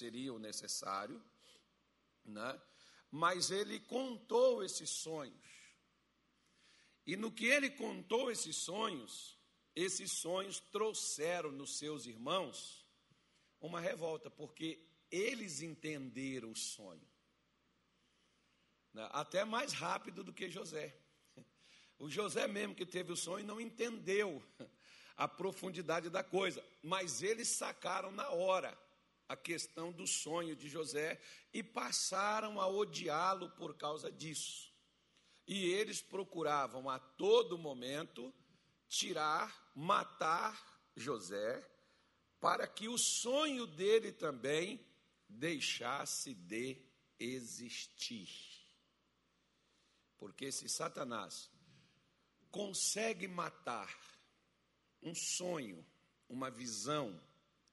seria o necessário, né? mas ele contou esses sonhos. E no que ele contou esses sonhos, esses sonhos trouxeram nos seus irmãos uma revolta, porque eles entenderam o sonho. Né? Até mais rápido do que José. O José mesmo que teve o sonho não entendeu a profundidade da coisa, mas eles sacaram na hora a questão do sonho de José e passaram a odiá-lo por causa disso. E eles procuravam a todo momento tirar, matar José, para que o sonho dele também deixasse de existir. Porque se Satanás consegue matar um sonho, uma visão,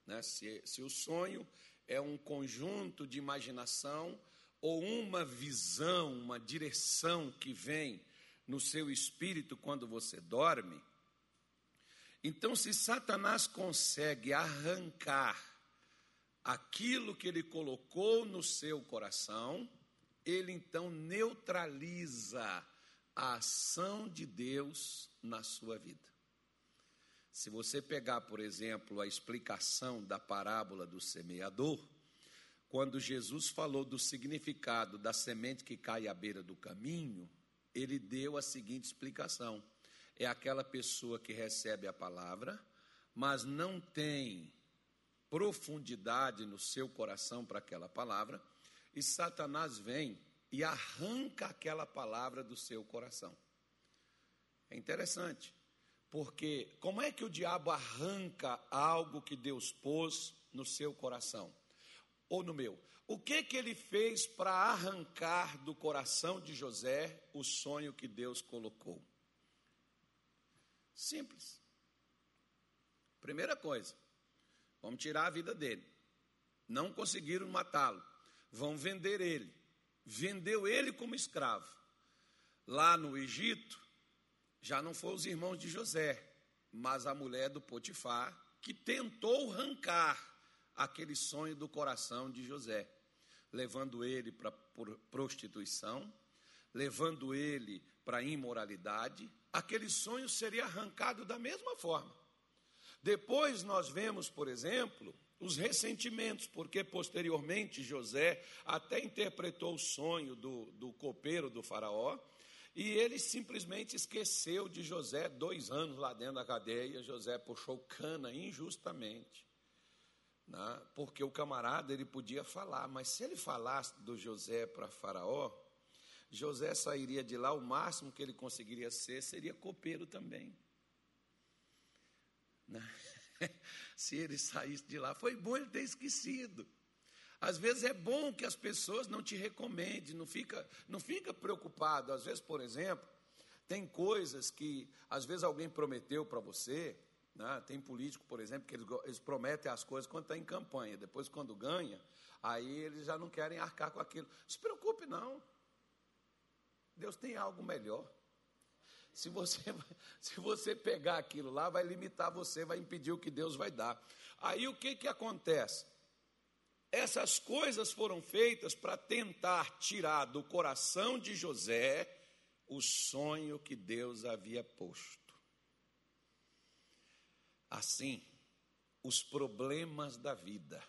né? se, se o sonho é um conjunto de imaginação ou uma visão, uma direção que vem no seu espírito quando você dorme, então, se Satanás consegue arrancar aquilo que ele colocou no seu coração, ele então neutraliza a ação de Deus na sua vida. Se você pegar, por exemplo, a explicação da parábola do semeador, quando Jesus falou do significado da semente que cai à beira do caminho, ele deu a seguinte explicação: é aquela pessoa que recebe a palavra, mas não tem profundidade no seu coração para aquela palavra, e Satanás vem e arranca aquela palavra do seu coração. É interessante. Porque como é que o diabo arranca algo que Deus pôs no seu coração? Ou no meu? O que que ele fez para arrancar do coração de José o sonho que Deus colocou? Simples. Primeira coisa, vamos tirar a vida dele. Não conseguiram matá-lo. Vão vender ele. Vendeu ele como escravo. Lá no Egito, já não foram os irmãos de José, mas a mulher do Potifar, que tentou arrancar aquele sonho do coração de José, levando ele para prostituição, levando ele para imoralidade, aquele sonho seria arrancado da mesma forma. Depois nós vemos, por exemplo, os ressentimentos, porque posteriormente José até interpretou o sonho do, do copeiro do faraó, e ele simplesmente esqueceu de José dois anos lá dentro da cadeia. José puxou cana injustamente. Né? Porque o camarada ele podia falar, mas se ele falasse do José para Faraó, José sairia de lá, o máximo que ele conseguiria ser seria copeiro também. Né? se ele saísse de lá, foi bom ele ter esquecido. Às vezes é bom que as pessoas não te recomendem, não fica, não fica preocupado. Às vezes, por exemplo, tem coisas que às vezes alguém prometeu para você, né? tem político, por exemplo, que eles, eles prometem as coisas quando está em campanha, depois quando ganha, aí eles já não querem arcar com aquilo. Não se preocupe não. Deus tem algo melhor. Se você, se você pegar aquilo lá, vai limitar você, vai impedir o que Deus vai dar. Aí o que, que acontece? Essas coisas foram feitas para tentar tirar do coração de José o sonho que Deus havia posto. Assim, os problemas da vida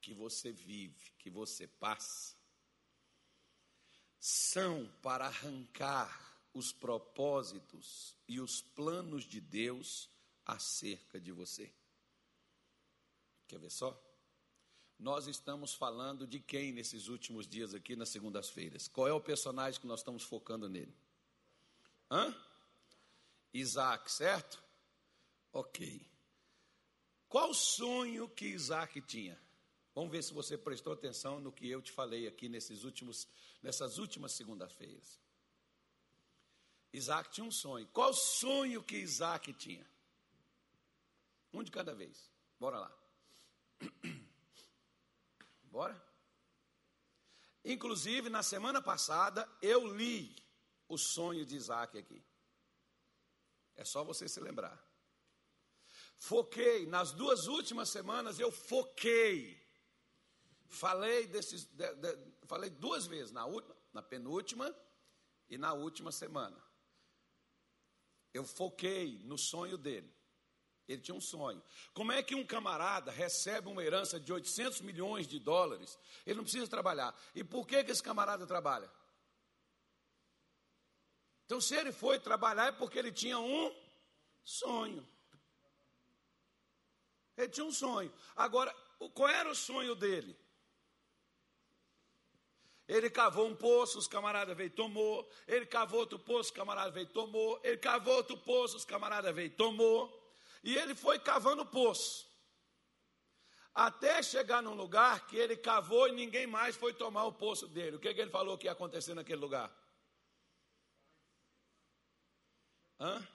que você vive, que você passa, são para arrancar os propósitos e os planos de Deus acerca de você. Quer ver só? Nós estamos falando de quem nesses últimos dias aqui nas segundas-feiras? Qual é o personagem que nós estamos focando nele? Hã? Isaac, certo? Ok. Qual sonho que Isaac tinha? Vamos ver se você prestou atenção no que eu te falei aqui nesses últimos, nessas últimas segundas-feiras. Isaac tinha um sonho. Qual sonho que Isaac tinha? Um de cada vez. Bora lá. Bora? Inclusive, na semana passada, eu li o sonho de Isaac aqui. É só você se lembrar. Foquei, nas duas últimas semanas, eu foquei. falei desses, de, de, falei duas vezes, na, na penúltima e na última semana. Eu foquei no sonho dele. Ele tinha um sonho. Como é que um camarada recebe uma herança de 800 milhões de dólares? Ele não precisa trabalhar. E por que, que esse camarada trabalha? Então, se ele foi trabalhar, é porque ele tinha um sonho. Ele tinha um sonho. Agora, qual era o sonho dele? Ele cavou um poço, os camaradas veio e tomou. Ele cavou outro poço, os camaradas veio e tomou. Ele cavou outro poço, os camaradas veio e tomou. E ele foi cavando poço. Até chegar num lugar que ele cavou e ninguém mais foi tomar o poço dele. O que, que ele falou que ia acontecer naquele lugar? Hã?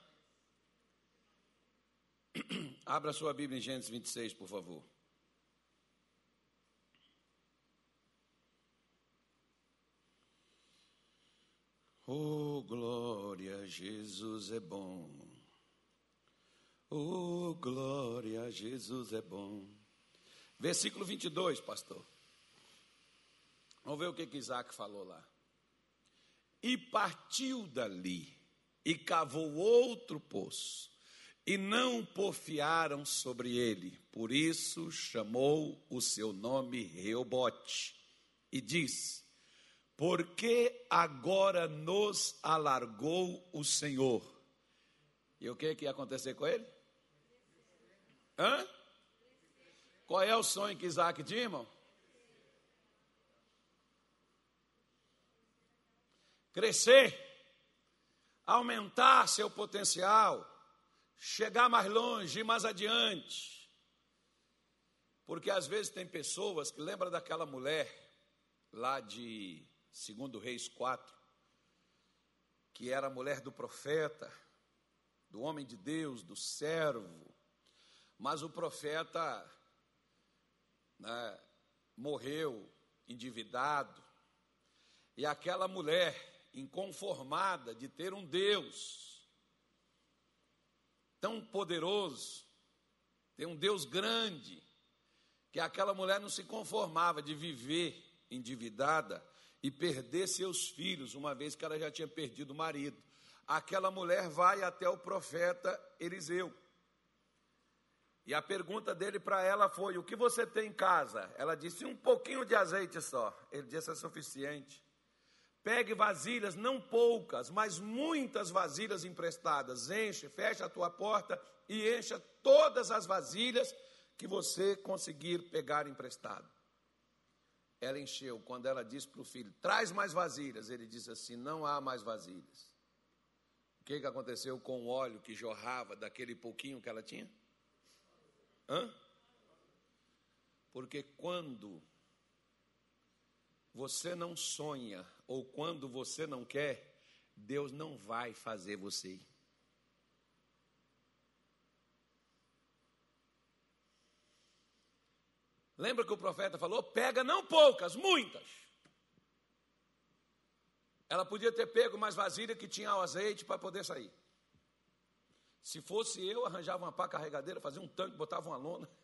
Abra sua Bíblia em Gênesis 26, por favor. Oh, glória, Jesus é bom. Oh, glória, Jesus é bom. Versículo 22, pastor. Vamos ver o que, que Isaac falou lá. E partiu dali, e cavou outro poço, e não porfiaram sobre ele. Por isso chamou o seu nome Reobote, e disse: Porque agora nos alargou o Senhor. E o que, que ia acontecer com ele? Hã? Qual é o sonho que Isaac tinha, irmão? Crescer, aumentar seu potencial, chegar mais longe, mais adiante. Porque às vezes tem pessoas que lembram daquela mulher lá de 2 Reis 4, que era a mulher do profeta, do homem de Deus, do servo, mas o profeta né, morreu endividado, e aquela mulher inconformada de ter um Deus tão poderoso, ter um Deus grande, que aquela mulher não se conformava de viver endividada e perder seus filhos, uma vez que ela já tinha perdido o marido. Aquela mulher vai até o profeta Eliseu. E a pergunta dele para ela foi: O que você tem em casa? Ela disse: Um pouquinho de azeite só. Ele disse: É suficiente. Pegue vasilhas, não poucas, mas muitas vasilhas emprestadas. Enche, fecha a tua porta e encha todas as vasilhas que você conseguir pegar emprestado. Ela encheu. Quando ela disse para o filho: Traz mais vasilhas, ele disse assim: Não há mais vasilhas. O que, que aconteceu com o óleo que jorrava daquele pouquinho que ela tinha? Hã? Porque quando você não sonha ou quando você não quer, Deus não vai fazer você ir. Lembra que o profeta falou? Pega não poucas, muitas. Ela podia ter pego mais vasilha que tinha o azeite para poder sair. Se fosse eu, arranjava uma pá carregadeira, fazia um tanque, botava uma lona.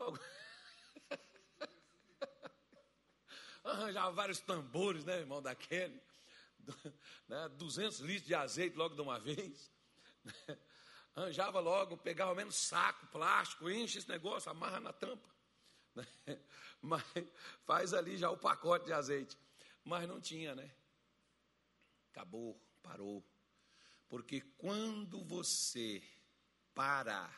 arranjava vários tambores, né, irmão, daquele. Né, 200 litros de azeite logo de uma vez. Arranjava logo, pegava menos saco, plástico, enche esse negócio, amarra na tampa. Mas faz ali já o pacote de azeite. Mas não tinha, né? Acabou, parou. Porque quando você para,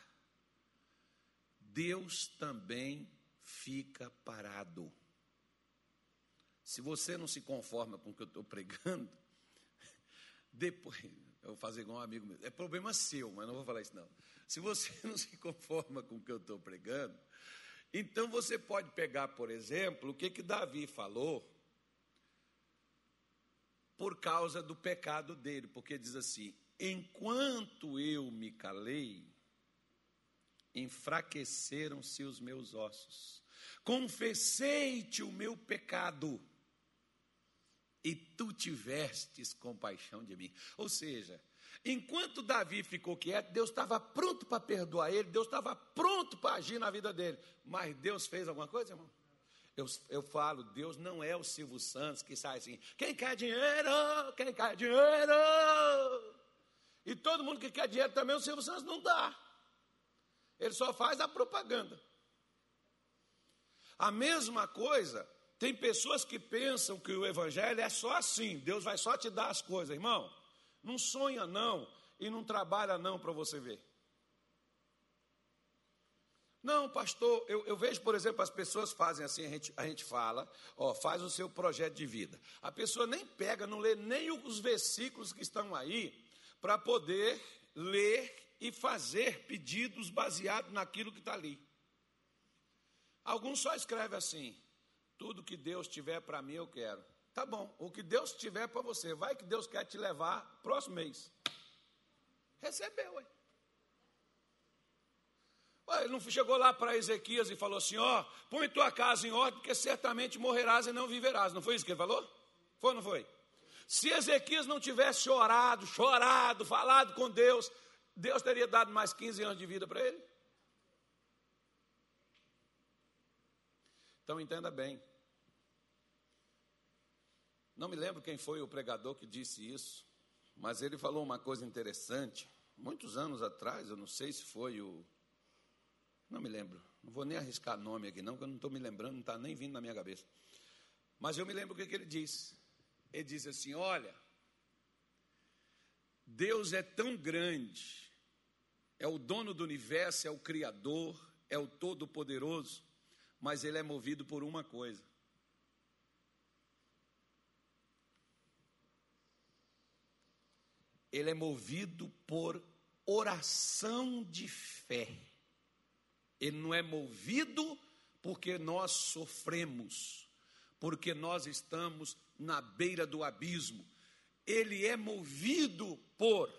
Deus também fica parado. Se você não se conforma com o que eu estou pregando, depois, eu vou fazer igual um amigo meu, é problema seu, mas não vou falar isso não. Se você não se conforma com o que eu estou pregando, então você pode pegar, por exemplo, o que, que Davi falou por causa do pecado dele, porque diz assim: Enquanto eu me calei, enfraqueceram-se os meus ossos. Confessei-te o meu pecado, e tu tivestes compaixão de mim. Ou seja, Enquanto Davi ficou quieto, Deus estava pronto para perdoar ele, Deus estava pronto para agir na vida dele. Mas Deus fez alguma coisa, irmão? Eu, eu falo, Deus não é o Silvio Santos que sai assim, quem quer dinheiro? Quem quer dinheiro? E todo mundo que quer dinheiro também, o Silvio Santos não dá. Ele só faz a propaganda. A mesma coisa, tem pessoas que pensam que o Evangelho é só assim, Deus vai só te dar as coisas, irmão. Não sonha não e não trabalha não para você ver. Não, pastor, eu, eu, vejo, por exemplo, as pessoas fazem assim, a gente, a gente fala, ó, faz o seu projeto de vida. A pessoa nem pega, não lê nem os versículos que estão aí para poder ler e fazer pedidos baseados naquilo que está ali. Alguns só escrevem assim: tudo que Deus tiver para mim eu quero. Tá bom, o que Deus tiver para você, vai que Deus quer te levar próximo mês. Recebeu, ué ele não chegou lá para Ezequias e falou assim: ó, põe tua casa em ordem, porque certamente morrerás e não viverás. Não foi isso que ele falou? Foi ou não foi? Se Ezequias não tivesse orado, chorado, falado com Deus, Deus teria dado mais 15 anos de vida para ele? Então entenda bem. Não me lembro quem foi o pregador que disse isso, mas ele falou uma coisa interessante, muitos anos atrás, eu não sei se foi o. Não me lembro, não vou nem arriscar nome aqui, não, que eu não estou me lembrando, não está nem vindo na minha cabeça. Mas eu me lembro o que, que ele disse. Ele disse assim: Olha, Deus é tão grande, é o dono do universo, é o Criador, é o Todo-Poderoso, mas ele é movido por uma coisa ele é movido por oração de fé. Ele não é movido porque nós sofremos, porque nós estamos na beira do abismo. Ele é movido por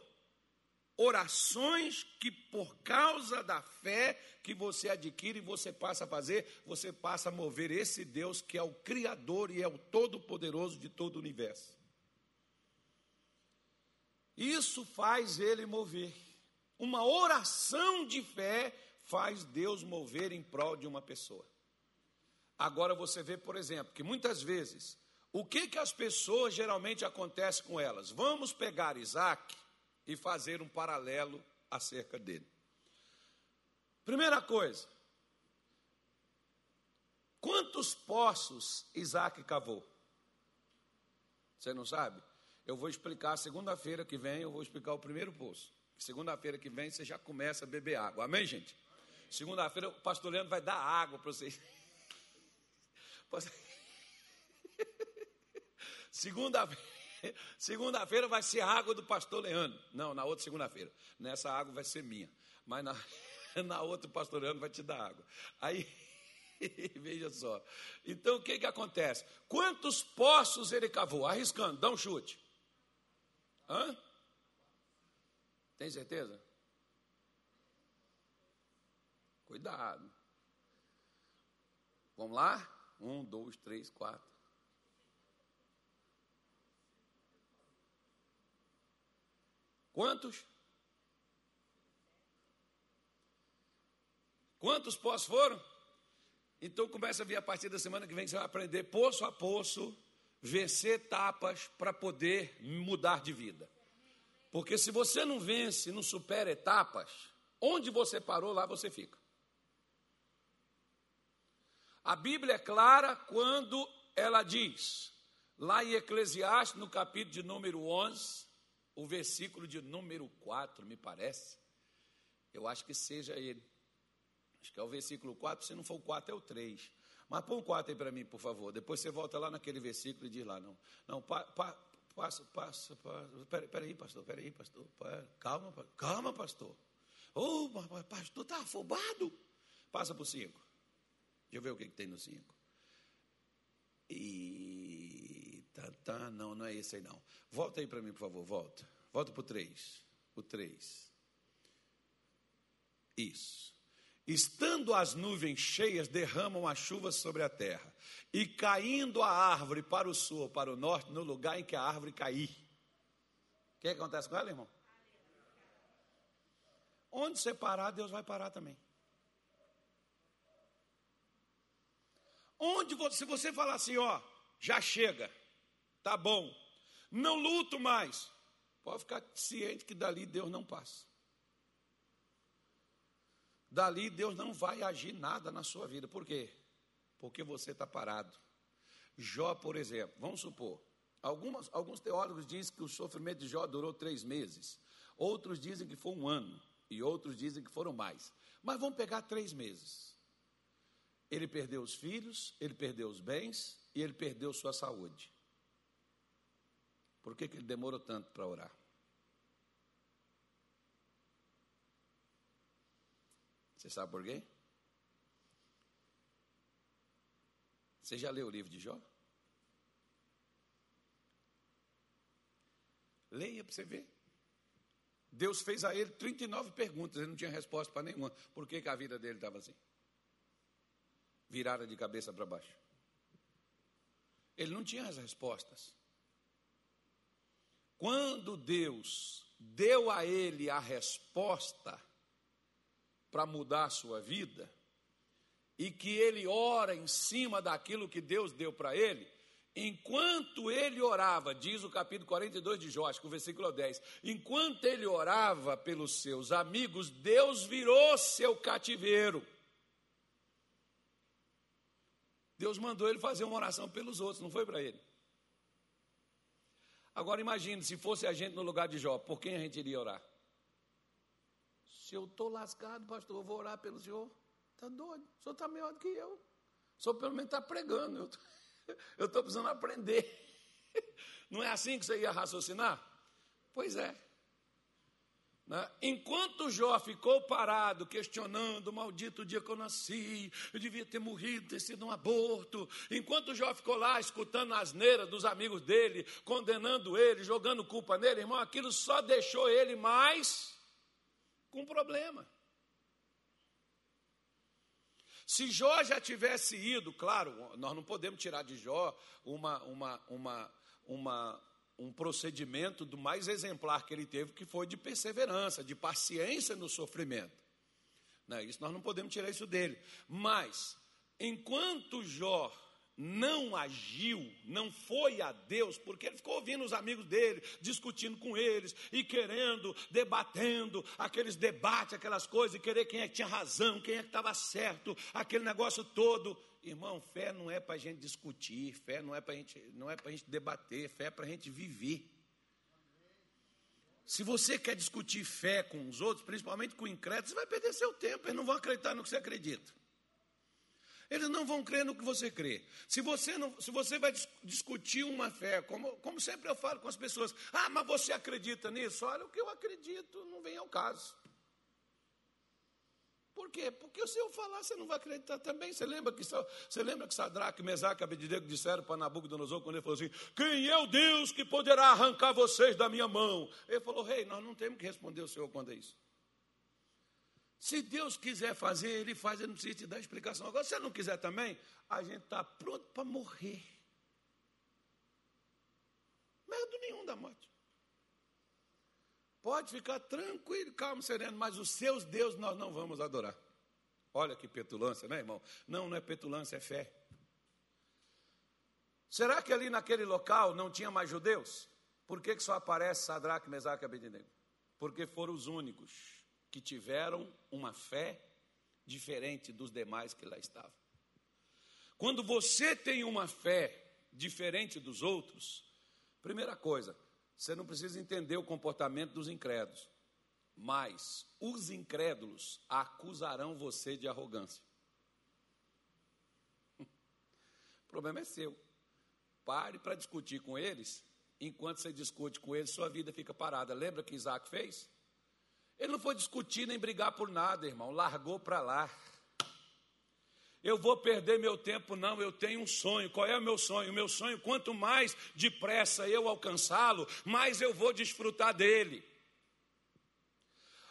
orações que, por causa da fé que você adquire você passa a fazer, você passa a mover esse Deus que é o Criador e é o Todo-Poderoso de todo o universo. Isso faz ele mover. Uma oração de fé faz Deus mover em prol de uma pessoa. Agora você vê, por exemplo, que muitas vezes, o que, que as pessoas geralmente acontece com elas? Vamos pegar Isaac e fazer um paralelo acerca dele. Primeira coisa, quantos poços Isaac cavou? Você não sabe? Eu vou explicar segunda-feira que vem, eu vou explicar o primeiro poço. Segunda-feira que vem você já começa a beber água. Amém, gente? Segunda-feira o pastor Leandro vai dar água para vocês. Segunda-feira segunda-feira vai ser a água do pastor Leandro. Não, na outra segunda-feira. Nessa água vai ser minha. Mas na, na outra o pastor Leandro vai te dar água. Aí, veja só. Então o que, que acontece? Quantos poços ele cavou? Arriscando, dá um chute. Hã? Tem certeza? Cuidado. Vamos lá? Um, dois, três, quatro. Quantos? Quantos poços foram? Então começa a vir a partir da semana que vem, você vai aprender poço a poço vencer etapas para poder mudar de vida. Porque se você não vence, não supera etapas, onde você parou, lá você fica. A Bíblia é clara quando ela diz, lá em Eclesiastes, no capítulo de número 11, o versículo de número 4, me parece. Eu acho que seja ele. Acho que é o versículo 4, se não for o 4, é o 3. Mas põe um 4 aí para mim, por favor. Depois você volta lá naquele versículo e diz lá, não. Não, pa, pa, passa, passa, passa. Peraí, peraí, pastor, peraí, pastor. Calma, calma, pastor. Ô, oh, pastor, está afobado. Passa para o 5. Deixa eu ver o que, que tem no 5. E. Tá, tá, não, não é esse aí não. Volta aí para mim, por favor, volta. Volta para o 3. O 3. Isso. Estando as nuvens cheias, derramam a chuva sobre a terra, e caindo a árvore para o sul para o norte, no lugar em que a árvore cair. O que acontece com ela, irmão? Onde você parar, Deus vai parar também. Onde você, se você falar assim, ó, já chega, tá bom, não luto mais, pode ficar ciente que dali Deus não passa. Dali Deus não vai agir nada na sua vida. Por quê? Porque você está parado. Jó, por exemplo, vamos supor, algumas, alguns teólogos dizem que o sofrimento de Jó durou três meses, outros dizem que foi um ano, e outros dizem que foram mais. Mas vamos pegar três meses. Ele perdeu os filhos, ele perdeu os bens e ele perdeu sua saúde. Por que, que ele demorou tanto para orar? Você sabe por quê? Você já leu o livro de Jó? Leia para você ver. Deus fez a ele 39 perguntas, ele não tinha resposta para nenhuma. Por que, que a vida dele estava assim? Virada de cabeça para baixo. Ele não tinha as respostas. Quando Deus deu a ele a resposta para mudar a sua vida, e que ele ora em cima daquilo que Deus deu para ele, enquanto ele orava, diz o capítulo 42 de Jó, o versículo 10, enquanto ele orava pelos seus amigos, Deus virou seu cativeiro. Deus mandou ele fazer uma oração pelos outros, não foi para ele. Agora imagine, se fosse a gente no lugar de Jó, por quem a gente iria orar? Se eu estou lascado, pastor, eu vou orar pelo senhor. Está doido? O senhor está melhor do que eu. O senhor pelo menos está pregando. Eu estou precisando aprender. Não é assim que você ia raciocinar? Pois é. Né? Enquanto Jó ficou parado, questionando, maldito dia que eu nasci, eu devia ter morrido, ter sido um aborto. Enquanto Jó ficou lá escutando a asneira dos amigos dele, condenando ele, jogando culpa nele, irmão, aquilo só deixou ele mais com problema. Se Jó já tivesse ido, claro, nós não podemos tirar de Jó uma, uma, uma, uma um procedimento do mais exemplar que ele teve, que foi de perseverança, de paciência no sofrimento. Não, isso nós não podemos tirar isso dele. Mas, enquanto Jó não agiu, não foi a Deus, porque ele ficou ouvindo os amigos dele, discutindo com eles e querendo, debatendo aqueles debates, aquelas coisas, e querer quem é que tinha razão, quem é que estava certo, aquele negócio todo. Irmão, fé não é para a gente discutir, fé não é para gente, não é para gente debater, fé é para a gente viver. Se você quer discutir fé com os outros, principalmente com incrédulos, você vai perder seu tempo, eles não vão acreditar no que você acredita. Eles não vão crer no que você crê. Se você, não, se você vai discutir uma fé, como, como sempre eu falo com as pessoas, ah, mas você acredita nisso? Olha, o que eu acredito não vem ao caso. Por quê? Porque se eu falar, você não vai acreditar também. Você lembra que, você lembra que Sadraque, Mesaque Abednego disseram para Nabucodonosor quando ele falou assim: Quem é o Deus que poderá arrancar vocês da minha mão? Ele falou: Rei, nós não temos que responder o Senhor quando é isso. Se Deus quiser fazer, Ele faz, Ele não precisa te dar explicação. Agora, se Ele não quiser também, a gente está pronto para morrer. Medo nenhum da morte. Pode ficar tranquilo, calmo, sereno, mas os seus deuses nós não vamos adorar. Olha que petulância, né, irmão? Não, não é petulância, é fé. Será que ali naquele local não tinha mais judeus? Por que, que só aparece Sadraque, Mesaque e Abednego? Porque foram os únicos que tiveram uma fé diferente dos demais que lá estavam. Quando você tem uma fé diferente dos outros, primeira coisa, você não precisa entender o comportamento dos incrédulos, mas os incrédulos acusarão você de arrogância. O problema é seu. Pare para discutir com eles. Enquanto você discute com eles, sua vida fica parada. Lembra que Isaac fez? Ele não foi discutir nem brigar por nada, irmão. Largou para lá eu vou perder meu tempo, não, eu tenho um sonho. Qual é o meu sonho? O meu sonho, quanto mais depressa eu alcançá-lo, mais eu vou desfrutar dele.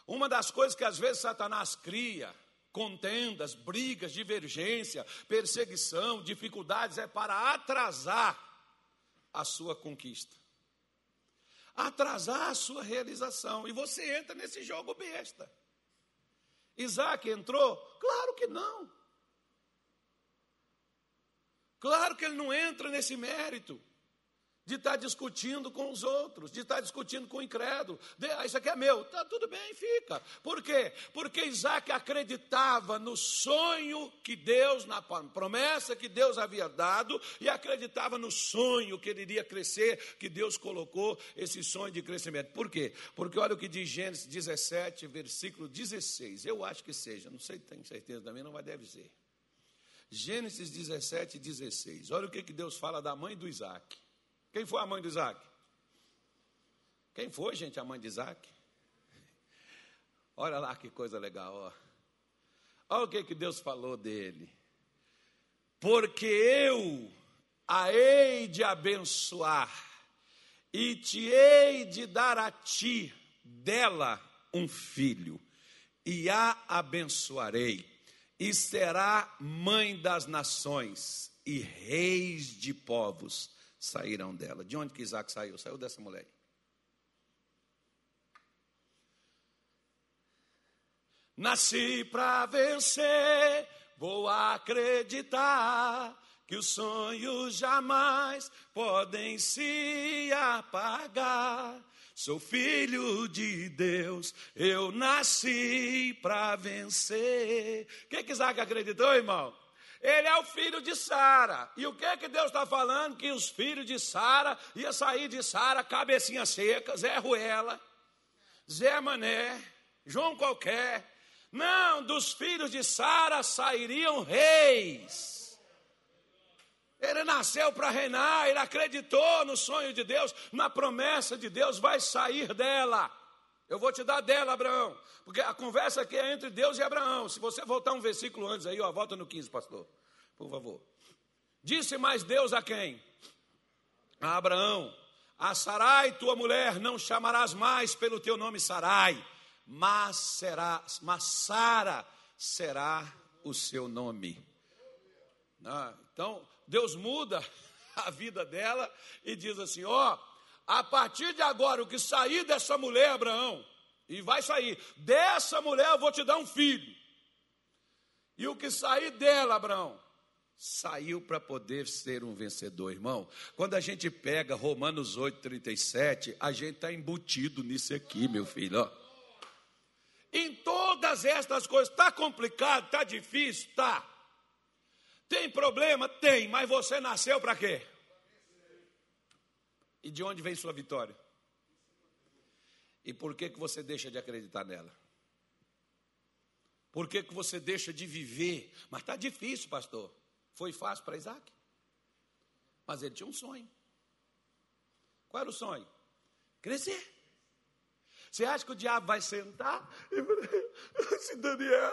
Uma das coisas que às vezes Satanás cria, contendas, brigas, divergência, perseguição, dificuldades, é para atrasar a sua conquista, atrasar a sua realização. E você entra nesse jogo besta. Isaac entrou? Claro que não. Claro que ele não entra nesse mérito de estar discutindo com os outros, de estar discutindo com o incrédulo. De, ah, isso aqui é meu, tá tudo bem, fica. Por quê? Porque Isaac acreditava no sonho que Deus, na promessa que Deus havia dado, e acreditava no sonho que ele iria crescer, que Deus colocou esse sonho de crescimento. Por quê? Porque olha o que diz Gênesis 17, versículo 16. Eu acho que seja, não sei, tenho certeza também, não vai deve ser. Gênesis 17, 16. Olha o que, que Deus fala da mãe do Isaac. Quem foi a mãe de Isaac? Quem foi, gente, a mãe de Isaac? Olha lá que coisa legal, ó. Olha o que, que Deus falou dele. Porque eu a hei de abençoar e te hei de dar a ti dela um filho, e a abençoarei, e será mãe das nações e reis de povos saíram dela. De onde que Isaac saiu? Saiu dessa mulher. Nasci para vencer, vou acreditar que os sonhos jamais podem se apagar. Sou filho de Deus, eu nasci para vencer. O que, Isaac acreditou, irmão? Ele é o filho de Sara. E o que que Deus está falando? Que os filhos de Sara ia sair de Sara, cabecinha seca, Zé Ruela, Zé Mané, João qualquer. Não, dos filhos de Sara sairiam reis. Ele nasceu para reinar, ele acreditou no sonho de Deus, na promessa de Deus, vai sair dela. Eu vou te dar dela, Abraão. Porque a conversa aqui é entre Deus e Abraão. Se você voltar um versículo antes aí, ó, volta no 15, pastor. Por favor. Disse mais Deus a quem? A Abraão: A Sarai, tua mulher, não chamarás mais pelo teu nome Sarai, mas será, mas Sara será o seu nome. Ah, então, Deus muda a vida dela e diz assim: ó, a partir de agora, o que sair dessa mulher, Abraão, e vai sair, dessa mulher eu vou te dar um filho. E o que sair dela, Abraão, saiu para poder ser um vencedor, irmão. Quando a gente pega Romanos 8, 37, a gente está embutido nisso aqui, meu filho. Ó. Em todas estas coisas, está complicado, está difícil, está. Tem problema? Tem, mas você nasceu para quê? E de onde vem sua vitória? E por que, que você deixa de acreditar nela? Por que, que você deixa de viver? Mas está difícil, pastor. Foi fácil para Isaac. Mas ele tinha um sonho. Qual era o sonho? Crescer. Você acha que o diabo vai sentar esse Daniel,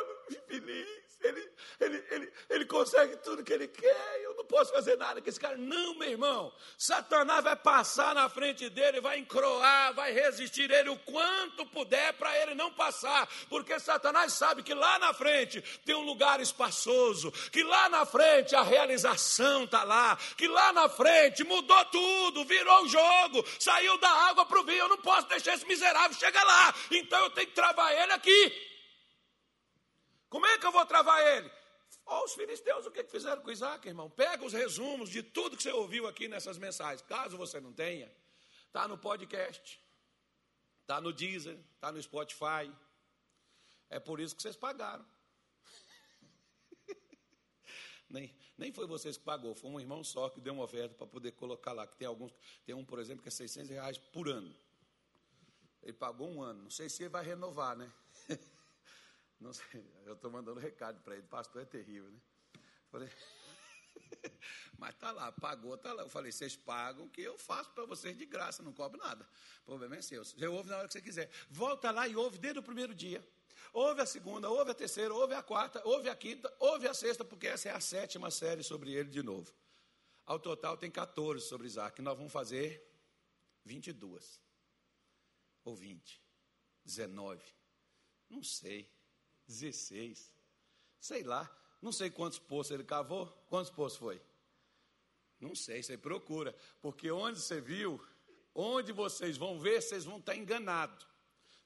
feliz, ele, ele, ele, ele consegue tudo que ele quer, eu não posso fazer nada com esse cara. Não, meu irmão, Satanás vai passar na frente dele, vai encroar, vai resistir ele o quanto puder para ele não passar, porque Satanás sabe que lá na frente tem um lugar espaçoso, que lá na frente a realização está lá, que lá na frente mudou tudo, virou o jogo, saiu da água para o vinho. Eu não posso deixar esse miserável chegar lá, então eu tenho que travar ele aqui. Como é que eu vou travar ele? Olha os filisteus, o que, que fizeram com Isaac, irmão? Pega os resumos de tudo que você ouviu aqui nessas mensagens. Caso você não tenha, está no podcast, está no Deezer, está no Spotify. É por isso que vocês pagaram. nem, nem foi vocês que pagou, foi um irmão só que deu uma oferta para poder colocar lá. Que tem alguns, tem um, por exemplo, que é 600 reais por ano. Ele pagou um ano. Não sei se ele vai renovar, né? Não sei, eu estou mandando recado para ele, pastor é terrível, né? Falei, mas tá lá, pagou, tá lá. Eu falei, vocês pagam que eu faço para vocês de graça, não cobro nada. O problema é seu. Você ouve na hora que você quiser. Volta lá e ouve desde o primeiro dia. Ouve a segunda, ouve a terceira, ouve a quarta, ouve a quinta, ouve a sexta, porque essa é a sétima série sobre ele de novo. Ao total tem 14 sobre Isaac. Nós vamos fazer 22. Ou 20. 19. Não sei. 16. Sei lá. Não sei quantos poços ele cavou. Quantos poços foi? Não sei, você procura. Porque onde você viu, onde vocês vão ver, vocês vão estar enganados.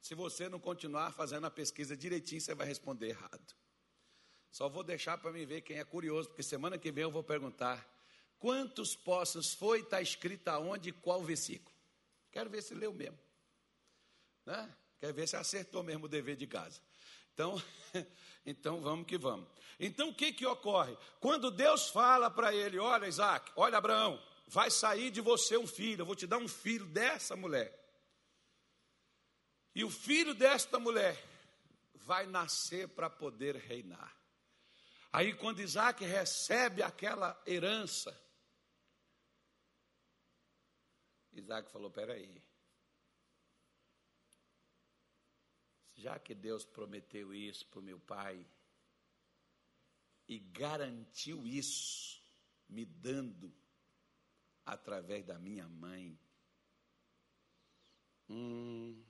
Se você não continuar fazendo a pesquisa direitinho, você vai responder errado. Só vou deixar para mim ver quem é curioso, porque semana que vem eu vou perguntar quantos poços foi, está escrito aonde e qual versículo. Quero ver se leu mesmo. Né? Quero ver se acertou mesmo o dever de casa. Então, então vamos que vamos. Então o que, que ocorre? Quando Deus fala para ele: Olha, Isaac, olha, Abraão, vai sair de você um filho, eu vou te dar um filho dessa mulher. E o filho desta mulher vai nascer para poder reinar. Aí, quando Isaac recebe aquela herança, Isaac falou: Peraí, já que Deus prometeu isso para o meu pai e garantiu isso, me dando através da minha mãe. Hum,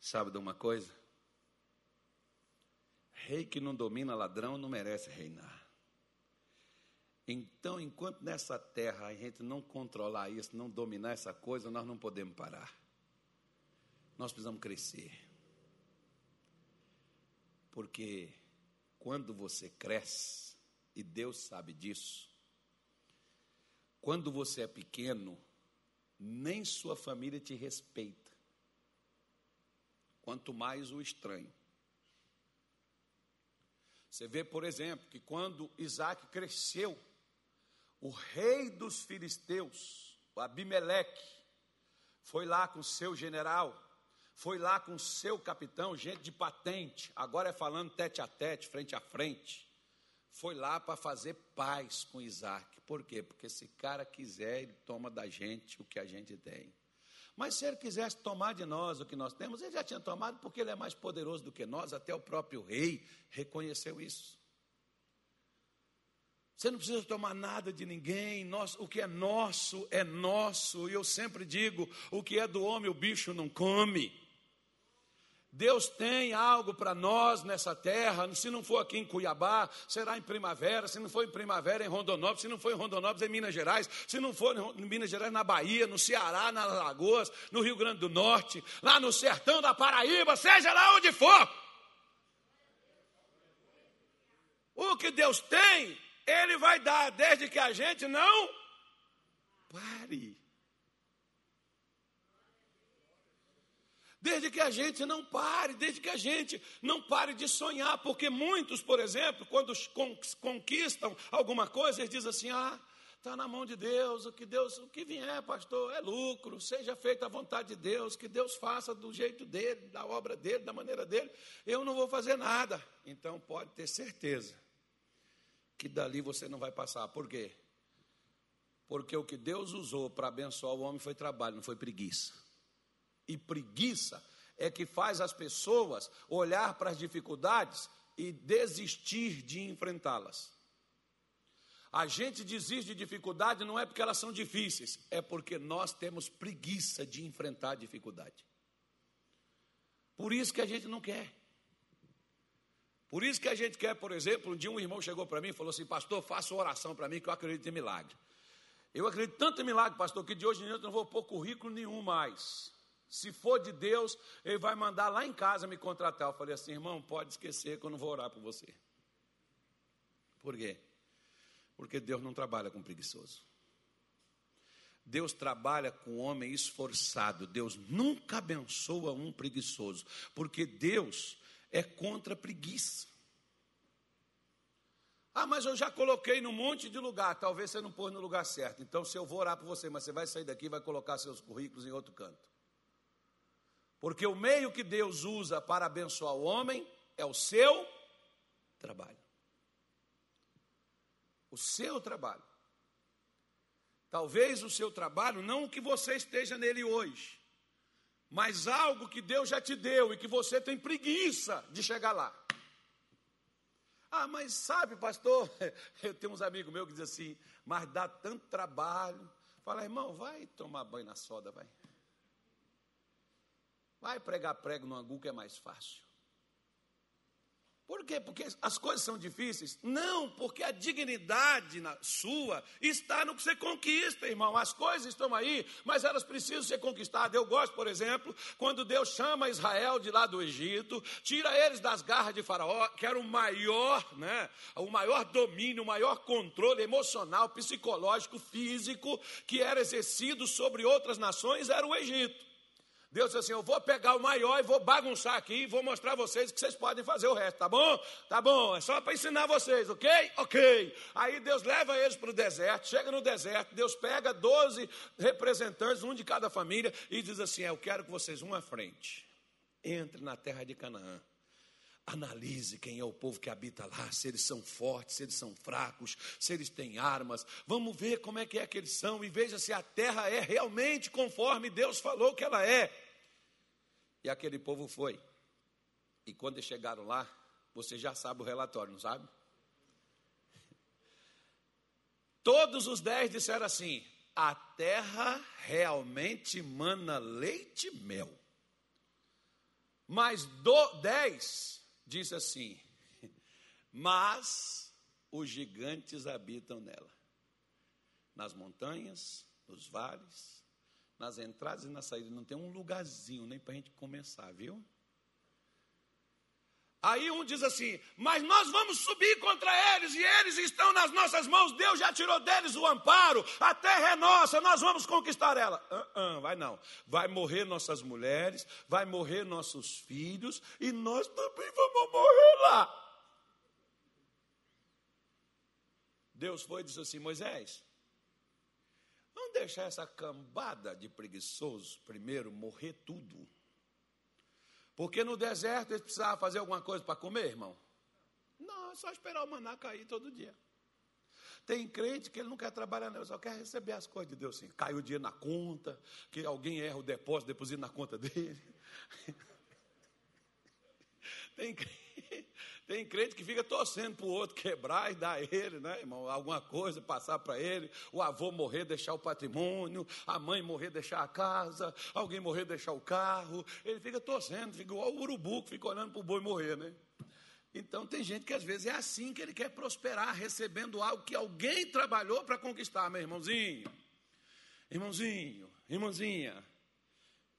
sabe de uma coisa? Rei que não domina ladrão não merece reinar. Então, enquanto nessa terra a gente não controlar isso, não dominar essa coisa, nós não podemos parar. Nós precisamos crescer. Porque quando você cresce, e Deus sabe disso, quando você é pequeno, nem sua família te respeita, quanto mais o estranho. Você vê, por exemplo, que quando Isaac cresceu, o rei dos filisteus, o Abimeleque, foi lá com seu general, foi lá com seu capitão, gente de patente, agora é falando tete a tete, frente a frente. Foi lá para fazer paz com Isaac. Por quê? Porque se cara quiser, ele toma da gente o que a gente tem. Mas se ele quisesse tomar de nós o que nós temos, ele já tinha tomado, porque ele é mais poderoso do que nós, até o próprio rei reconheceu isso. Você não precisa tomar nada de ninguém, nós, o que é nosso é nosso, e eu sempre digo: o que é do homem, o bicho não come. Deus tem algo para nós nessa terra, se não for aqui em Cuiabá, será em primavera, se não for em primavera, em Rondonópolis, se não for em Rondonópolis, em Minas Gerais, se não for em Minas Gerais, na Bahia, no Ceará, nas Lagoas, no Rio Grande do Norte, lá no sertão da Paraíba, seja lá onde for. O que Deus tem ele vai dar, desde que a gente não pare. Desde que a gente não pare, desde que a gente não pare de sonhar, porque muitos, por exemplo, quando conquistam alguma coisa, eles dizem assim: ah, está na mão de Deus, o que Deus, o que vier, pastor, é lucro, seja feita a vontade de Deus, que Deus faça do jeito dele, da obra dele, da maneira dele, eu não vou fazer nada. Então pode ter certeza que dali você não vai passar. Por quê? Porque o que Deus usou para abençoar o homem foi trabalho, não foi preguiça. E preguiça é que faz as pessoas olhar para as dificuldades e desistir de enfrentá-las. A gente desiste de dificuldade não é porque elas são difíceis, é porque nós temos preguiça de enfrentar a dificuldade. Por isso que a gente não quer. Por isso que a gente quer, por exemplo, um dia um irmão chegou para mim e falou assim: Pastor, faça oração para mim que eu acredito em milagre. Eu acredito tanto em milagre, pastor, que de hoje em diante eu não vou pôr currículo nenhum mais. Se for de Deus, ele vai mandar lá em casa me contratar. Eu falei assim, irmão, pode esquecer que eu não vou orar por você. Por quê? Porque Deus não trabalha com preguiçoso. Deus trabalha com homem esforçado. Deus nunca abençoa um preguiçoso. Porque Deus é contra a preguiça. Ah, mas eu já coloquei num monte de lugar, talvez você não pôs no lugar certo. Então, se eu vou orar por você, mas você vai sair daqui e vai colocar seus currículos em outro canto. Porque o meio que Deus usa para abençoar o homem é o seu trabalho. O seu trabalho. Talvez o seu trabalho, não o que você esteja nele hoje, mas algo que Deus já te deu e que você tem preguiça de chegar lá. Ah, mas sabe, pastor, eu tenho uns amigos meus que dizem assim, mas dá tanto trabalho. Fala, irmão, vai tomar banho na soda, vai. Vai pregar prego no angu que é mais fácil. Por quê? Porque as coisas são difíceis? Não, porque a dignidade sua está no que você conquista, irmão. As coisas estão aí, mas elas precisam ser conquistadas. Eu gosto, por exemplo, quando Deus chama Israel de lá do Egito, tira eles das garras de Faraó, que era o maior, né, o maior domínio, o maior controle emocional, psicológico, físico que era exercido sobre outras nações, era o Egito. Deus disse assim: Eu vou pegar o maior e vou bagunçar aqui e vou mostrar a vocês que vocês podem fazer o resto, tá bom? Tá bom, é só para ensinar vocês, ok? Ok. Aí Deus leva eles para o deserto, chega no deserto, Deus pega 12 representantes, um de cada família, e diz assim: Eu quero que vocês vão à frente, entre na terra de Canaã. Analise quem é o povo que habita lá, se eles são fortes, se eles são fracos, se eles têm armas. Vamos ver como é que é que eles são e veja se a terra é realmente conforme Deus falou que ela é. E aquele povo foi. E quando chegaram lá, você já sabe o relatório, não sabe? Todos os dez disseram assim: a terra realmente mana leite e mel. Mas do, dez disse assim: mas os gigantes habitam nela, nas montanhas, nos vales, nas entradas e na saída. Não tem um lugarzinho nem para a gente começar, viu? Aí um diz assim: Mas nós vamos subir contra eles, e eles estão nas nossas mãos. Deus já tirou deles o amparo, a terra é nossa, nós vamos conquistar ela. Uh, uh, vai não. Vai morrer nossas mulheres, vai morrer nossos filhos, e nós também vamos morrer lá. Deus foi e disse assim: Moisés, Vamos deixar essa cambada de preguiçosos primeiro morrer tudo. Porque no deserto eles precisavam fazer alguma coisa para comer, irmão? Não, é só esperar o maná cair todo dia. Tem crente que ele não quer trabalhar, não, só quer receber as coisas de Deus. Sim. Caiu o dinheiro na conta, que alguém erra o depósito, deposita na conta dele. Tem crente tem crente que fica torcendo para o outro quebrar e dar a ele, né, irmão? Alguma coisa, passar para ele. O avô morrer, deixar o patrimônio. A mãe morrer, deixar a casa. Alguém morrer, deixar o carro. Ele fica torcendo, fica igual o urubu que fica olhando para o boi morrer, né? Então tem gente que às vezes é assim que ele quer prosperar, recebendo algo que alguém trabalhou para conquistar, meu irmãozinho. Irmãozinho, irmãzinha.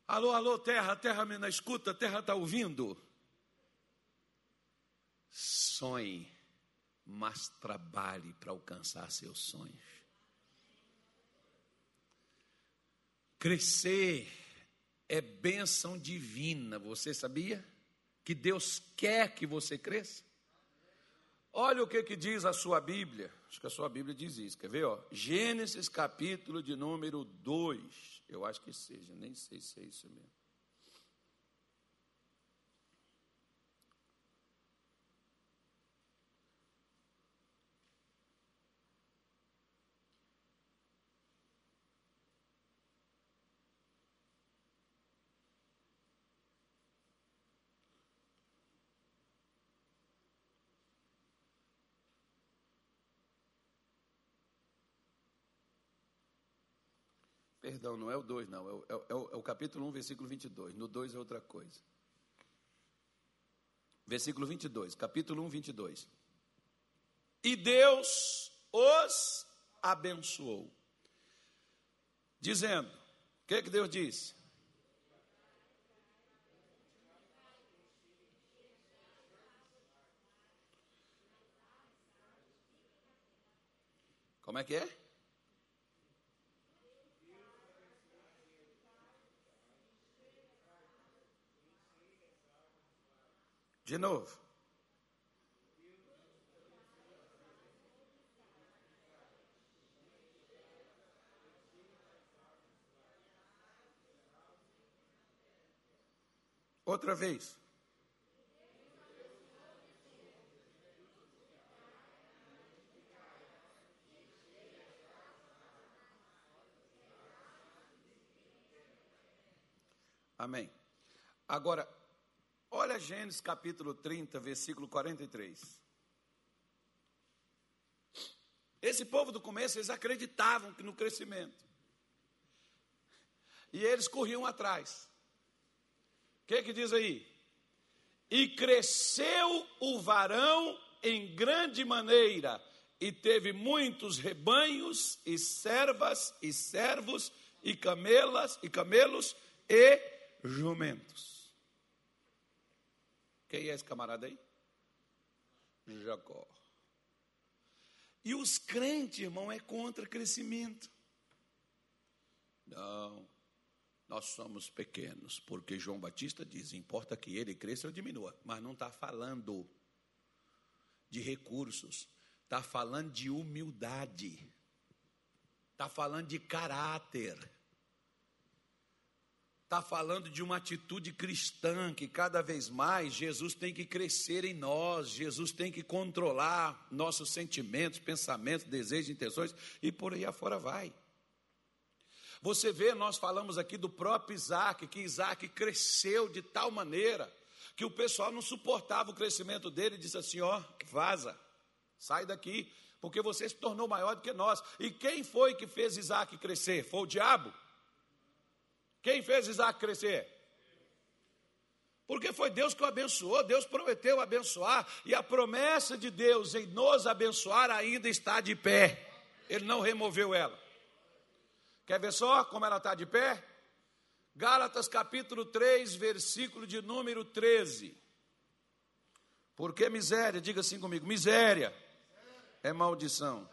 Alô, alô, terra, terra me escuta, terra está ouvindo? Sonhe, mas trabalhe para alcançar seus sonhos. Crescer é bênção divina, você sabia? Que Deus quer que você cresça? Olha o que, que diz a sua Bíblia. Acho que a sua Bíblia diz isso. Quer ver? Ó? Gênesis capítulo de número 2. Eu acho que seja, nem sei se é isso mesmo. Perdão, não é o 2, não. É o, é, o, é o capítulo 1, versículo 22. No 2 é outra coisa. Versículo 22, capítulo 1, 22. E Deus os abençoou, dizendo: O que, que Deus disse? Como é que é? De novo. Outra vez. Amém. Agora, Olha Gênesis capítulo 30, versículo 43. Esse povo do começo, eles acreditavam no crescimento. E eles corriam atrás. O que, que diz aí? E cresceu o varão em grande maneira, e teve muitos rebanhos, e servas, e servos, e camelas, e camelos, e jumentos. Quem é esse camarada aí? Jacó. E os crentes, irmão, é contra crescimento. Não, nós somos pequenos, porque João Batista diz: importa que ele cresça ou diminua, mas não está falando de recursos, está falando de humildade, está falando de caráter, está falando de uma atitude cristã que cada vez mais Jesus tem que crescer em nós, Jesus tem que controlar nossos sentimentos, pensamentos, desejos, intenções e por aí afora vai. Você vê, nós falamos aqui do próprio Isaac, que Isaac cresceu de tal maneira que o pessoal não suportava o crescimento dele e disse assim: ó, vaza, sai daqui, porque você se tornou maior do que nós. E quem foi que fez Isaac crescer? Foi o diabo? Quem fez Isaac crescer? Porque foi Deus que o abençoou, Deus prometeu abençoar, e a promessa de Deus em nos abençoar ainda está de pé, Ele não removeu ela. Quer ver só como ela está de pé? Gálatas capítulo 3, versículo de número 13. Porque miséria, diga assim comigo: miséria é maldição.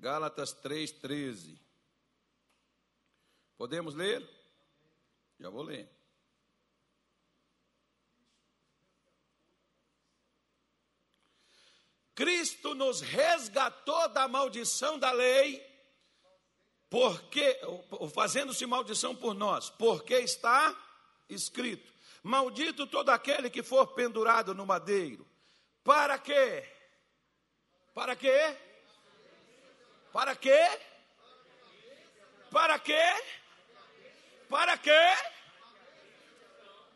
Gálatas 3,13. Podemos ler? Já vou ler. Cristo nos resgatou da maldição da lei, porque fazendo-se maldição por nós, porque está escrito: Maldito todo aquele que for pendurado no madeiro. Para quê? Para quê? Para quê? Para quê? Para quê?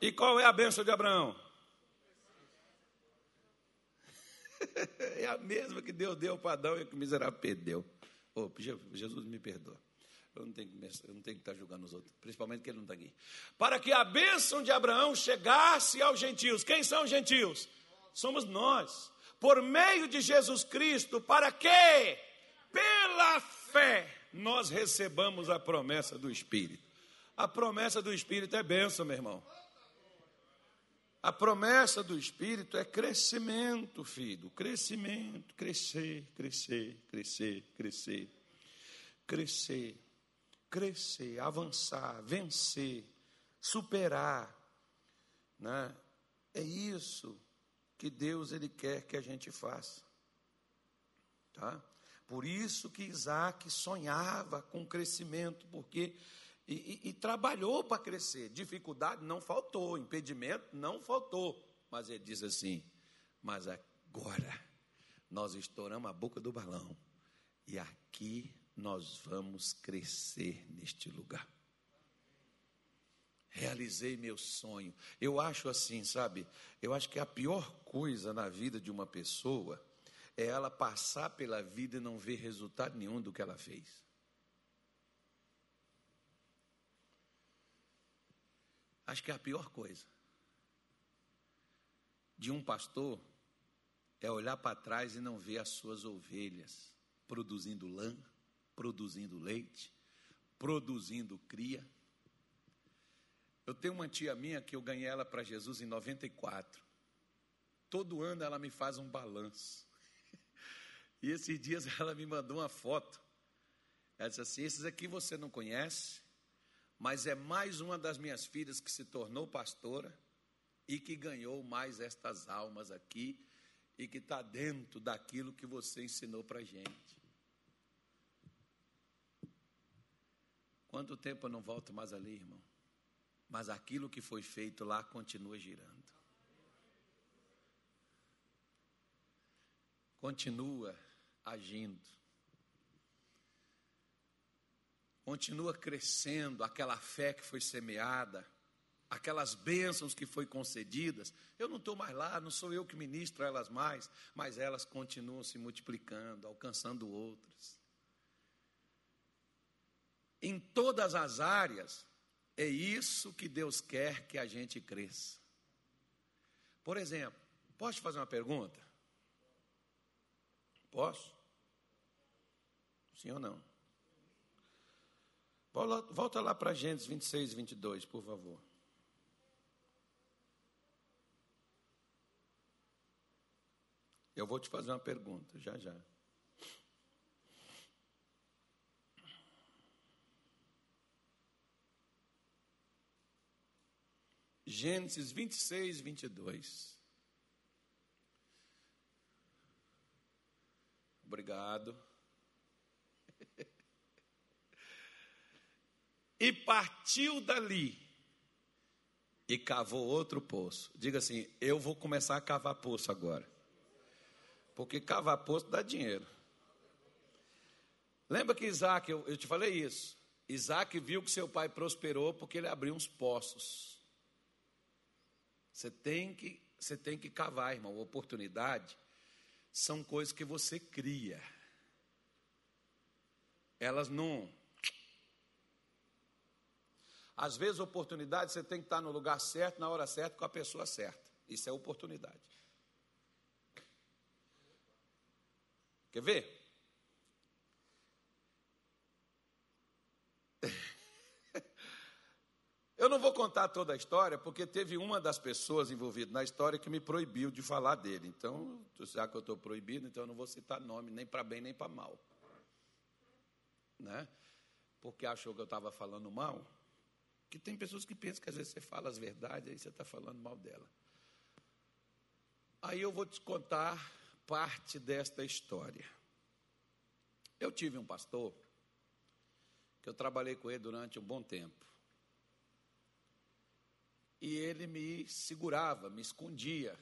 E qual é a bênção de Abraão? é a mesma que Deus deu para Adão e que o miserável perdeu. Oh, Jesus me perdoa. Eu não, tenho, eu não tenho que estar julgando os outros, principalmente que ele não está aqui. Para que a bênção de Abraão chegasse aos gentios. Quem são os gentios? Somos nós. Por meio de Jesus Cristo, para que, pela fé, nós recebamos a promessa do Espírito. A promessa do Espírito é bênção, meu irmão. A promessa do Espírito é crescimento, filho. Crescimento, crescer, crescer, crescer, crescer, crescer, crescer, avançar, vencer, superar. Né? É isso que Deus ele quer que a gente faça. Tá? Por isso que Isaac sonhava com crescimento, porque e, e, e trabalhou para crescer. Dificuldade não faltou, impedimento não faltou. Mas ele diz assim: Mas agora nós estouramos a boca do balão e aqui nós vamos crescer neste lugar. Realizei meu sonho. Eu acho assim, sabe? Eu acho que a pior coisa na vida de uma pessoa é ela passar pela vida e não ver resultado nenhum do que ela fez. Acho que é a pior coisa de um pastor é olhar para trás e não ver as suas ovelhas produzindo lã, produzindo leite, produzindo cria. Eu tenho uma tia minha que eu ganhei ela para Jesus em 94. Todo ano ela me faz um balanço. E esses dias ela me mandou uma foto. Ela disse assim: esses aqui você não conhece, mas é mais uma das minhas filhas que se tornou pastora e que ganhou mais estas almas aqui e que está dentro daquilo que você ensinou para a gente. Quanto tempo eu não volto mais ali, irmão? Mas aquilo que foi feito lá continua girando. Continua agindo continua crescendo aquela fé que foi semeada, aquelas bênçãos que foi concedidas, eu não estou mais lá, não sou eu que ministro elas mais, mas elas continuam se multiplicando, alcançando outras. Em todas as áreas, é isso que Deus quer que a gente cresça. Por exemplo, posso te fazer uma pergunta? Posso? Sim ou não? Volta lá para Gênesis 26, 22, por favor. Eu vou te fazer uma pergunta, já já. Gênesis 26, 22. Obrigado. E partiu dali e cavou outro poço. Diga assim: Eu vou começar a cavar poço agora. Porque cavar poço dá dinheiro. Lembra que Isaac, eu, eu te falei isso. Isaac viu que seu pai prosperou porque ele abriu uns poços. Você tem que, você tem que cavar, irmão. Oportunidade são coisas que você cria. Elas não. Às vezes, oportunidade você tem que estar no lugar certo, na hora certa, com a pessoa certa. Isso é oportunidade. Quer ver? Eu não vou contar toda a história, porque teve uma das pessoas envolvidas na história que me proibiu de falar dele. Então, já que eu estou proibido, então eu não vou citar nome nem para bem nem para mal. Né? Porque achou que eu estava falando mal. Que tem pessoas que pensam que às vezes você fala as verdades, aí você está falando mal dela. Aí eu vou te contar parte desta história. Eu tive um pastor que eu trabalhei com ele durante um bom tempo. E ele me segurava, me escondia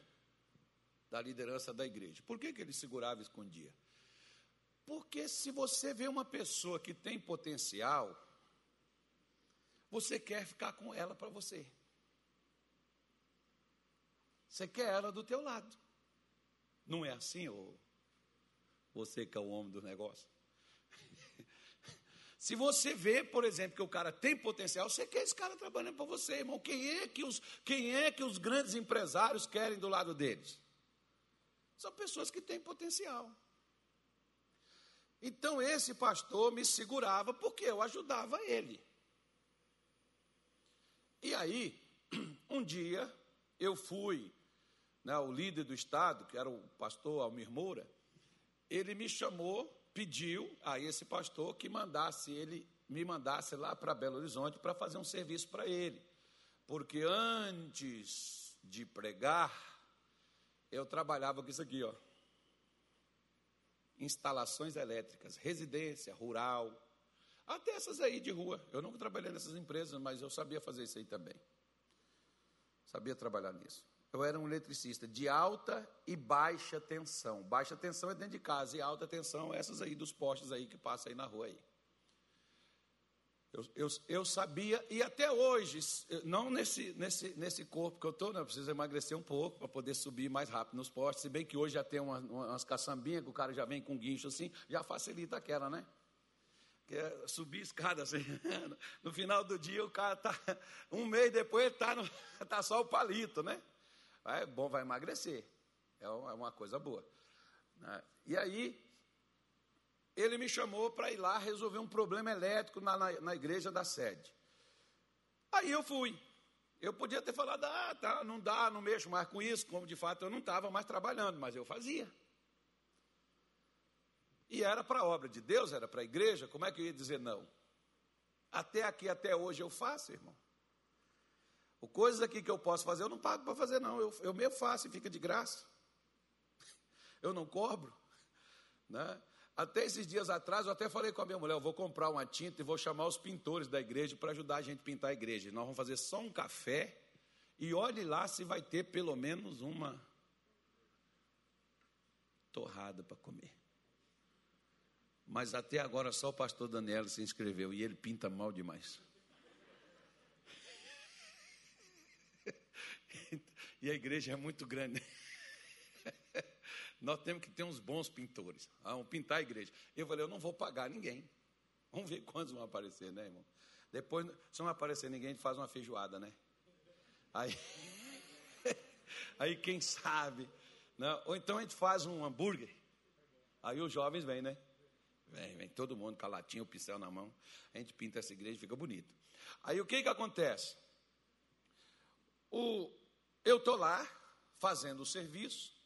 da liderança da igreja. Por que, que ele segurava e escondia? Porque se você vê uma pessoa que tem potencial, você quer ficar com ela para você. Você quer ela do teu lado. Não é assim, ou você que é o homem do negócio? Se você vê, por exemplo, que o cara tem potencial, você quer esse cara trabalhando para você, irmão. Quem é, que os, quem é que os grandes empresários querem do lado deles? São pessoas que têm potencial. Então esse pastor me segurava porque eu ajudava ele. E aí, um dia, eu fui né, o líder do Estado, que era o pastor Almir Moura, ele me chamou, pediu a esse pastor que mandasse ele, me mandasse lá para Belo Horizonte para fazer um serviço para ele. Porque antes de pregar, eu trabalhava com isso aqui, ó. Instalações elétricas, residência, rural, até essas aí de rua. Eu não trabalhei nessas empresas, mas eu sabia fazer isso aí também. Sabia trabalhar nisso eu era um eletricista de alta e baixa tensão. Baixa tensão é dentro de casa e alta tensão é essas aí dos postes aí que passam aí na rua aí. Eu, eu, eu sabia, e até hoje, não nesse, nesse, nesse corpo que eu estou, né, eu preciso emagrecer um pouco para poder subir mais rápido nos postes, se bem que hoje já tem umas, umas caçambinhas que o cara já vem com guincho assim, já facilita aquela, né? Que é subir escada assim. No final do dia o cara está, um mês depois está tá só o palito, né? é bom, vai emagrecer. É, é uma coisa boa. Né? E aí, ele me chamou para ir lá resolver um problema elétrico na, na, na, igreja da sede. Aí eu fui. Eu podia ter falado, ah, tá, não dá, não mexo mais com isso, como de fato eu não estava mais trabalhando, mas eu fazia. E era para a obra de Deus, era para a igreja, como é que eu ia dizer não? Até aqui, até hoje eu faço, irmão. O coisas aqui que eu posso fazer, eu não pago para fazer, não. Eu, eu mesmo faço e fica de graça. Eu não cobro. Né? Até esses dias atrás, eu até falei com a minha mulher: eu vou comprar uma tinta e vou chamar os pintores da igreja para ajudar a gente a pintar a igreja. Nós vamos fazer só um café e olhe lá se vai ter pelo menos uma torrada para comer. Mas até agora só o pastor Daniel se inscreveu e ele pinta mal demais. E a igreja é muito grande. Nós temos que ter uns bons pintores. Ah, vamos pintar a igreja. Eu falei, eu não vou pagar ninguém. Vamos ver quantos vão aparecer, né, irmão? Depois, se não aparecer ninguém, a gente faz uma feijoada, né? Aí, aí quem sabe. Né? Ou então a gente faz um hambúrguer. Aí os jovens vêm, né? Vem, vem todo mundo com a latinha, o pincel na mão. A gente pinta essa igreja, fica bonito. Aí o que que acontece? O, eu estou lá fazendo o serviço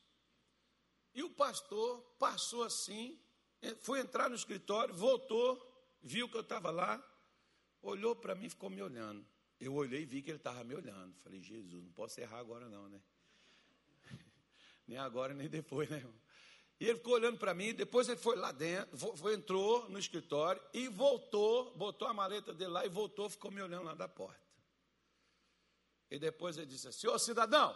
e o pastor passou assim, eh, foi entrar no escritório, voltou, viu que eu estava lá, olhou para mim e ficou me olhando. Eu olhei e vi que ele estava me olhando. Falei, Jesus, não posso errar agora não, né? nem agora, nem depois, né? E ele ficou olhando para mim, depois ele foi lá dentro, foi, entrou no escritório e voltou, botou a maleta dele lá e voltou, ficou me olhando lá da porta. E depois ele disse assim, ô cidadão,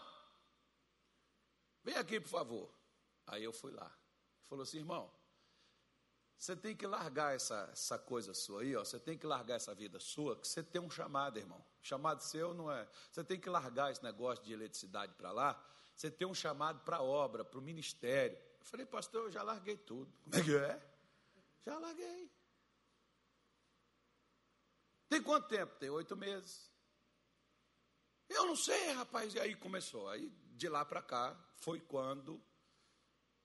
vem aqui, por favor. Aí eu fui lá. Ele falou assim, irmão, você tem que largar essa, essa coisa sua aí, ó. Você tem que largar essa vida sua, que você tem um chamado, irmão. Chamado seu não é. Você tem que largar esse negócio de eletricidade para lá. Você tem um chamado para a obra, para o ministério. Eu falei, pastor, eu já larguei tudo. Como é que é? Já larguei. Tem quanto tempo? Tem oito meses. Eu não sei, rapaz. E aí começou. Aí de lá para cá foi quando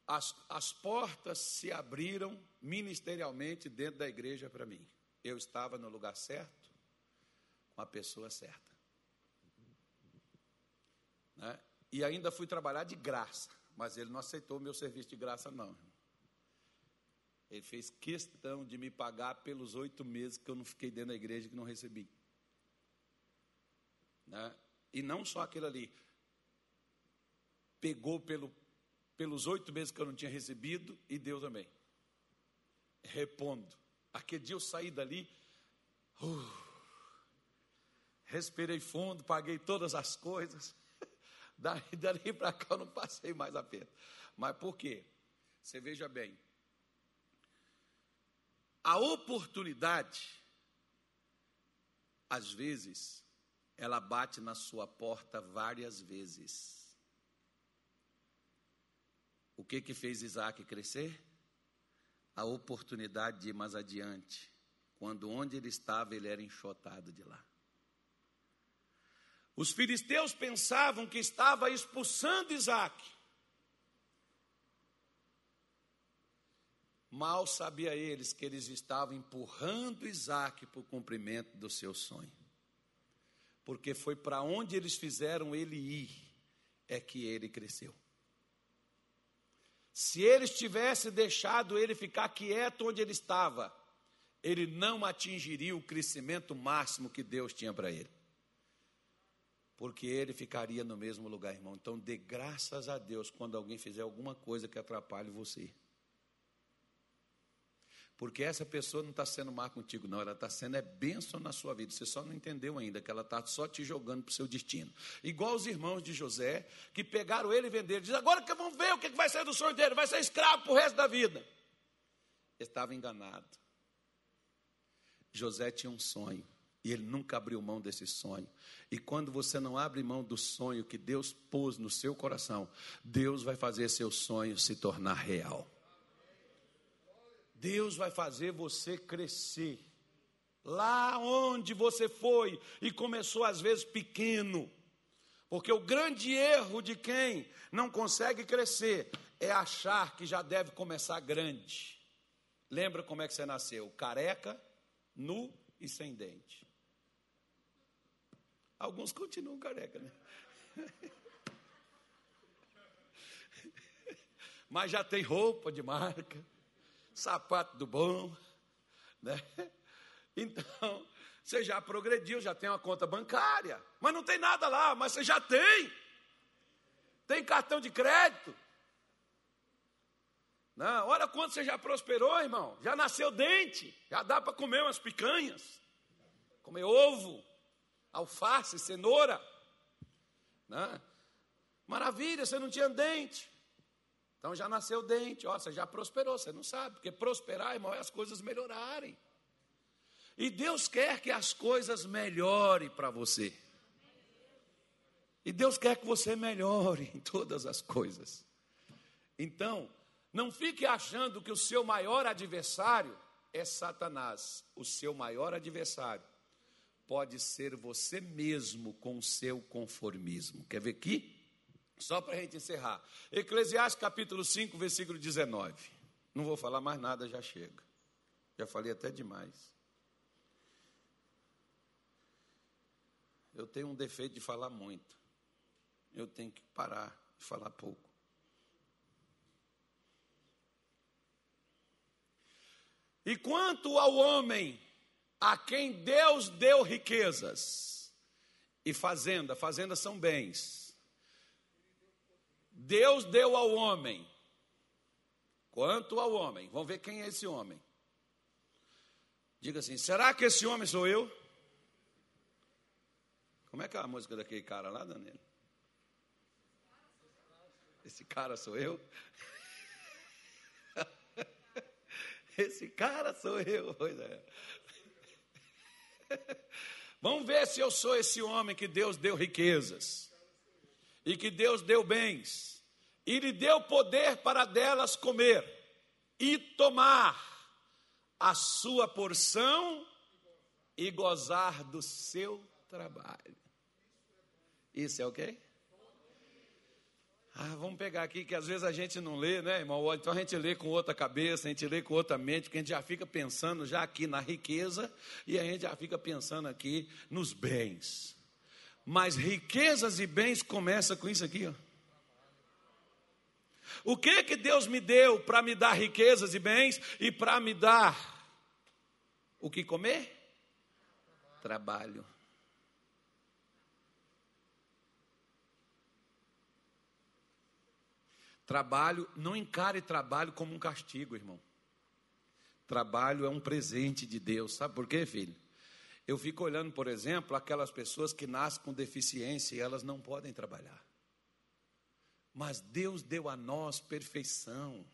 as, as portas se abriram ministerialmente dentro da igreja para mim. Eu estava no lugar certo, com a pessoa certa. Né? E ainda fui trabalhar de graça. Mas ele não aceitou o meu serviço de graça, não. Ele fez questão de me pagar pelos oito meses que eu não fiquei dentro da igreja que não recebi. Né? E não só aquele ali. Pegou pelo, pelos oito meses que eu não tinha recebido e deu também. Repondo. Aquele dia eu saí dali. Uh, respirei fundo, paguei todas as coisas. Daí, dali para cá eu não passei mais aperto. Mas por quê? Você veja bem. A oportunidade, às vezes, ela bate na sua porta várias vezes. O que que fez Isaac crescer? A oportunidade de ir mais adiante, quando onde ele estava ele era enxotado de lá. Os filisteus pensavam que estava expulsando Isaac. Mal sabia eles que eles estavam empurrando Isaac para o cumprimento do seu sonho. Porque foi para onde eles fizeram ele ir, é que ele cresceu. Se eles tivessem deixado ele ficar quieto onde ele estava, ele não atingiria o crescimento máximo que Deus tinha para ele porque ele ficaria no mesmo lugar, irmão. Então, dê graças a Deus quando alguém fizer alguma coisa que atrapalhe você. Porque essa pessoa não está sendo má contigo, não. Ela está sendo é bênção na sua vida. Você só não entendeu ainda que ela está só te jogando para o seu destino. Igual os irmãos de José, que pegaram ele e venderam. Diz, agora que vamos ver o que vai sair do sonho dele. Vai ser escravo para o resto da vida. Estava enganado. José tinha um sonho. E ele nunca abriu mão desse sonho. E quando você não abre mão do sonho que Deus pôs no seu coração, Deus vai fazer seu sonho se tornar real. Deus vai fazer você crescer. Lá onde você foi e começou às vezes pequeno. Porque o grande erro de quem não consegue crescer é achar que já deve começar grande. Lembra como é que você nasceu? Careca, nu e sem dente. Alguns continuam careca, né? Mas já tem roupa de marca, sapato do bom, né? Então, você já progrediu, já tem uma conta bancária, mas não tem nada lá, mas você já tem. Tem cartão de crédito. Não, olha quanto você já prosperou, irmão. Já nasceu dente, já dá para comer umas picanhas, comer ovo alface, cenoura. Né? Maravilha, você não tinha dente. Então já nasceu dente, ó, você já prosperou, você não sabe, porque prosperar, irmão, é as coisas melhorarem. E Deus quer que as coisas melhorem para você. E Deus quer que você melhore em todas as coisas. Então, não fique achando que o seu maior adversário é Satanás. O seu maior adversário pode ser você mesmo com o seu conformismo. Quer ver aqui? Só para a gente encerrar. Eclesiastes capítulo 5, versículo 19. Não vou falar mais nada, já chega. Já falei até demais. Eu tenho um defeito de falar muito. Eu tenho que parar de falar pouco. E quanto ao homem a quem Deus deu riquezas e fazenda, fazendas são bens. Deus deu ao homem. Quanto ao homem, vamos ver quem é esse homem. Diga assim: será que esse homem sou eu? Como é que é a música daquele cara lá, Danilo? Esse cara sou eu? Esse cara sou eu. Pois é. Vamos ver se eu sou esse homem que Deus deu riquezas e que Deus deu bens e lhe deu poder para delas comer e tomar a sua porção e gozar do seu trabalho. Isso é o quê? Ah, vamos pegar aqui que às vezes a gente não lê, né, irmão? Então a gente lê com outra cabeça, a gente lê com outra mente, porque a gente já fica pensando já aqui na riqueza e a gente já fica pensando aqui nos bens. Mas riquezas e bens começa com isso aqui, ó. O que que Deus me deu para me dar riquezas e bens e para me dar o que comer? Trabalho. Trabalho, não encare trabalho como um castigo, irmão. Trabalho é um presente de Deus. Sabe por quê, filho? Eu fico olhando, por exemplo, aquelas pessoas que nascem com deficiência e elas não podem trabalhar. Mas Deus deu a nós perfeição.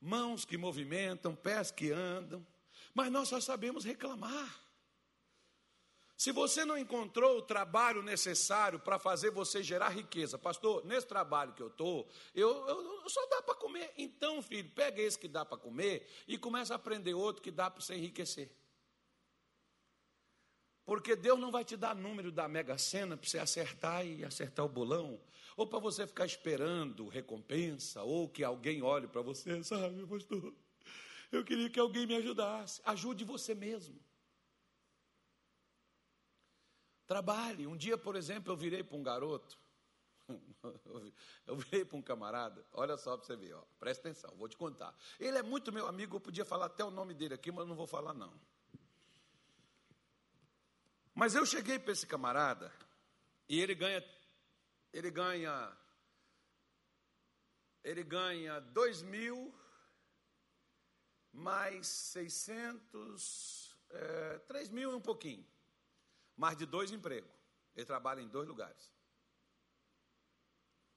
Mãos que movimentam, pés que andam, mas nós só sabemos reclamar. Se você não encontrou o trabalho necessário para fazer você gerar riqueza, pastor, nesse trabalho que eu estou, eu, eu, só dá para comer. Então, filho, pega esse que dá para comer e começa a aprender outro que dá para você enriquecer. Porque Deus não vai te dar número da Mega Sena para você acertar e acertar o bolão, ou para você ficar esperando recompensa, ou que alguém olhe para você, sabe, pastor? Eu queria que alguém me ajudasse. Ajude você mesmo. Trabalhe. Um dia, por exemplo, eu virei para um garoto, eu virei para um camarada, olha só para você ver, ó, presta atenção, vou te contar. Ele é muito meu amigo, eu podia falar até o nome dele aqui, mas não vou falar não. Mas eu cheguei para esse camarada e ele ganha, ele ganha, ele ganha dois mil mais seiscentos, é, três mil e um pouquinho mais de dois empregos. Ele trabalha em dois lugares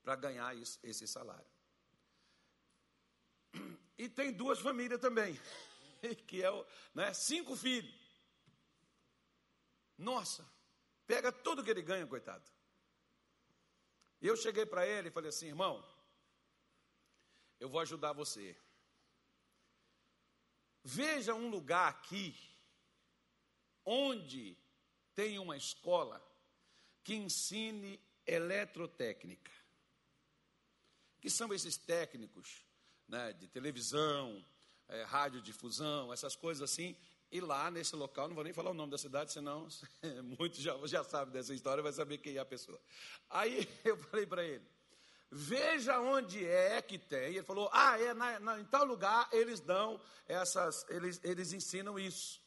para ganhar isso, esse salário. E tem duas famílias também, que é o, né, cinco filhos. Nossa, pega tudo que ele ganha, coitado. E eu cheguei para ele e falei assim, irmão, eu vou ajudar você. Veja um lugar aqui onde tem uma escola que ensine eletrotécnica. Que são esses técnicos né, de televisão, é, radiodifusão, essas coisas assim. E lá nesse local, não vou nem falar o nome da cidade, senão muitos já, já sabem dessa história, vai saber quem é a pessoa. Aí eu falei para ele, veja onde é que tem. Ele falou, ah, é na, na, em tal lugar eles dão essas, eles, eles ensinam isso.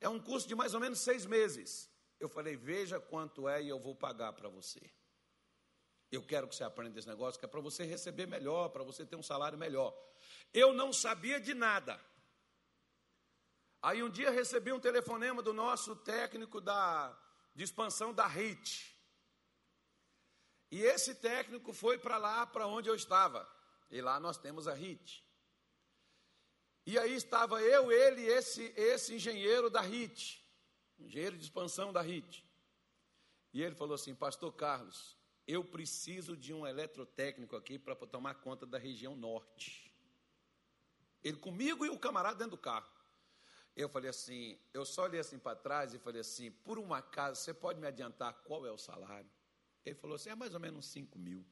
É um curso de mais ou menos seis meses. Eu falei, veja quanto é e eu vou pagar para você. Eu quero que você aprenda esse negócio, que é para você receber melhor, para você ter um salário melhor. Eu não sabia de nada. Aí um dia recebi um telefonema do nosso técnico da, de expansão da RIT. E esse técnico foi para lá, para onde eu estava. E lá nós temos a RIT. E aí estava eu, ele e esse, esse engenheiro da RIT, engenheiro de expansão da RIT. E ele falou assim: Pastor Carlos, eu preciso de um eletrotécnico aqui para tomar conta da região norte. Ele comigo e o camarada dentro do carro. Eu falei assim, eu só olhei assim para trás e falei assim, por um acaso, você pode me adiantar qual é o salário? Ele falou assim, é mais ou menos 5 mil.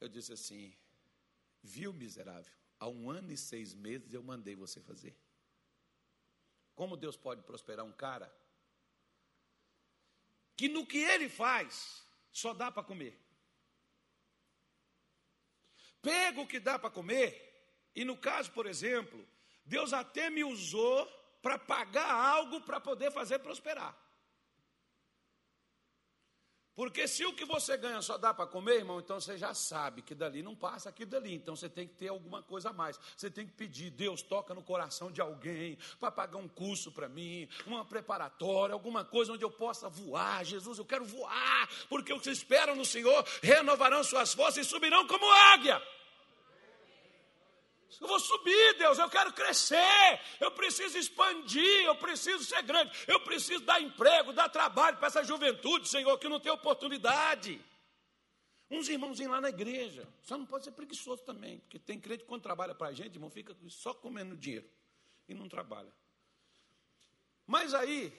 Eu disse assim, viu miserável, há um ano e seis meses eu mandei você fazer. Como Deus pode prosperar um cara que no que ele faz só dá para comer? Pega o que dá para comer, e no caso, por exemplo, Deus até me usou para pagar algo para poder fazer prosperar. Porque se o que você ganha só dá para comer, irmão, então você já sabe que dali não passa aqui dali. Então você tem que ter alguma coisa a mais. Você tem que pedir, Deus toca no coração de alguém para pagar um curso para mim, uma preparatória, alguma coisa onde eu possa voar. Jesus, eu quero voar, porque os que esperam no Senhor renovarão suas forças e subirão como águia. Eu vou subir, Deus, eu quero crescer, eu preciso expandir, eu preciso ser grande, eu preciso dar emprego, dar trabalho para essa juventude, Senhor, que não tem oportunidade. Uns irmãozinhos lá na igreja, só não pode ser preguiçoso também, porque tem crente que quando trabalha para a gente, irmão, fica só comendo dinheiro e não trabalha. Mas aí,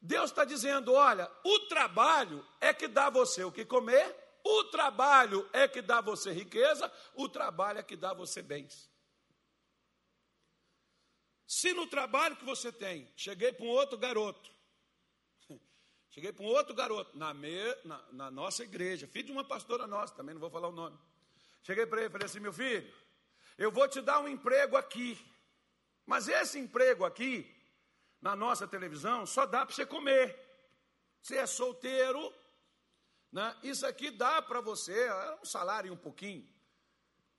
Deus está dizendo: olha, o trabalho é que dá você o que comer trabalho é que dá você riqueza, o trabalho é que dá você bens. Se no trabalho que você tem, cheguei para um outro garoto, cheguei para um outro garoto, na, me, na, na, nossa igreja, filho de uma pastora nossa, também não vou falar o nome. Cheguei para ele e falei assim: meu filho, eu vou te dar um emprego aqui, mas esse emprego aqui, na nossa televisão, só dá para você comer. Você é solteiro, né? Isso aqui dá para você é um salário e um pouquinho.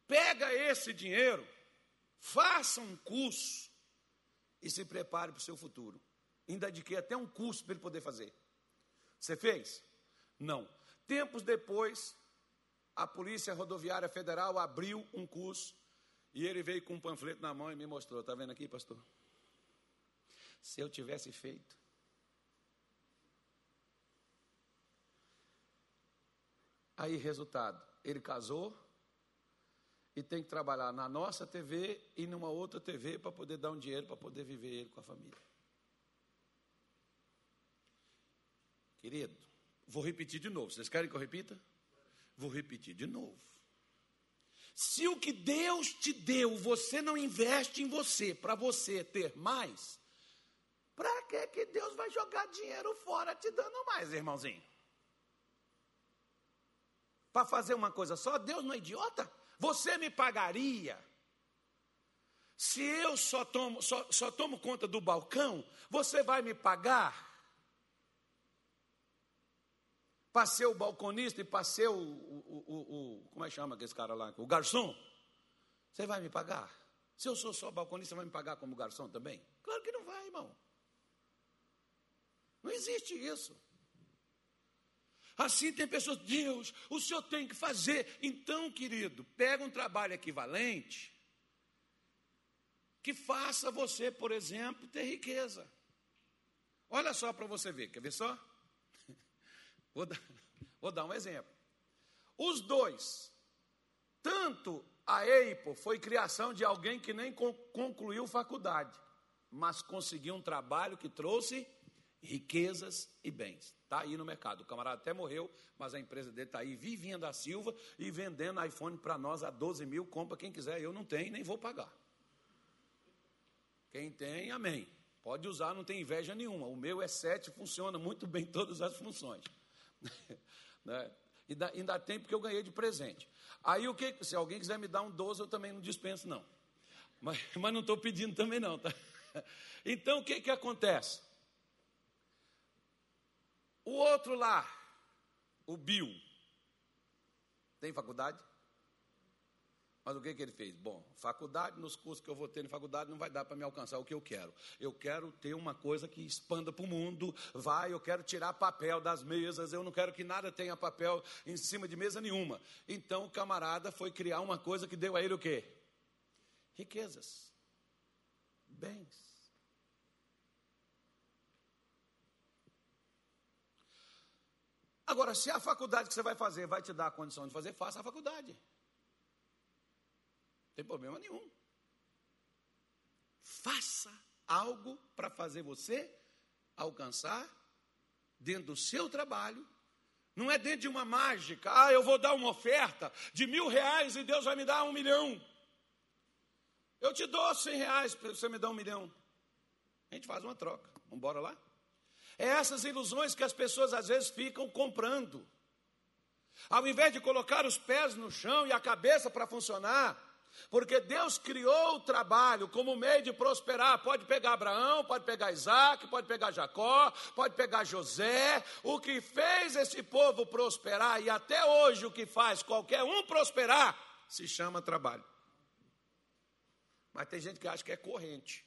Pega esse dinheiro, faça um curso e se prepare para o seu futuro. Ainda adquire até um curso para ele poder fazer. Você fez? Não. Tempos depois, a Polícia Rodoviária Federal abriu um curso e ele veio com um panfleto na mão e me mostrou. Está vendo aqui, pastor? Se eu tivesse feito, Aí, resultado, ele casou e tem que trabalhar na nossa TV e numa outra TV para poder dar um dinheiro para poder viver ele com a família. Querido, vou repetir de novo. Vocês querem que eu repita? Vou repetir de novo. Se o que Deus te deu, você não investe em você para você ter mais, para que que Deus vai jogar dinheiro fora te dando mais, irmãozinho? Para fazer uma coisa só? Deus não é idiota? Você me pagaria. Se eu só tomo, só, só tomo conta do balcão, você vai me pagar? Para ser o balconista e para ser o, o, o, o, Como é que chama aquele cara lá? O garçom? Você vai me pagar? Se eu sou só balconista, vai me pagar como garçom também? Claro que não vai, irmão. Não existe isso. Assim tem pessoas, Deus, o senhor tem que fazer. Então, querido, pega um trabalho equivalente que faça você, por exemplo, ter riqueza. Olha só para você ver, quer ver só? Vou dar, vou dar um exemplo. Os dois, tanto a EIPO foi criação de alguém que nem concluiu faculdade, mas conseguiu um trabalho que trouxe riquezas e bens. Está aí no mercado. O camarada até morreu, mas a empresa dele está aí, Vivinha da Silva, e vendendo iPhone para nós a 12 mil. Compra quem quiser. Eu não tenho, nem vou pagar. Quem tem, amém. Pode usar, não tem inveja nenhuma. O meu é 7, funciona muito bem todas as funções. né? Ainda, ainda tem porque eu ganhei de presente. Aí o que? Se alguém quiser me dar um 12, eu também não dispenso, não. Mas, mas não estou pedindo também, não, tá? Então o que, que acontece? O outro lá, o Bill, tem faculdade? Mas o que, que ele fez? Bom, faculdade, nos cursos que eu vou ter em faculdade, não vai dar para me alcançar o que eu quero. Eu quero ter uma coisa que expanda para o mundo, vai, eu quero tirar papel das mesas, eu não quero que nada tenha papel em cima de mesa nenhuma. Então o camarada foi criar uma coisa que deu a ele o quê? Riquezas, bens. Agora, se a faculdade que você vai fazer vai te dar a condição de fazer, faça a faculdade. Não tem problema nenhum. Faça algo para fazer você alcançar dentro do seu trabalho. Não é dentro de uma mágica. Ah, eu vou dar uma oferta de mil reais e Deus vai me dar um milhão. Eu te dou cem reais para você me dar um milhão. A gente faz uma troca. Vamos embora lá? É essas ilusões que as pessoas às vezes ficam comprando. Ao invés de colocar os pés no chão e a cabeça para funcionar, porque Deus criou o trabalho como meio de prosperar. Pode pegar Abraão, pode pegar Isaac, pode pegar Jacó, pode pegar José. O que fez esse povo prosperar e até hoje o que faz qualquer um prosperar se chama trabalho. Mas tem gente que acha que é corrente.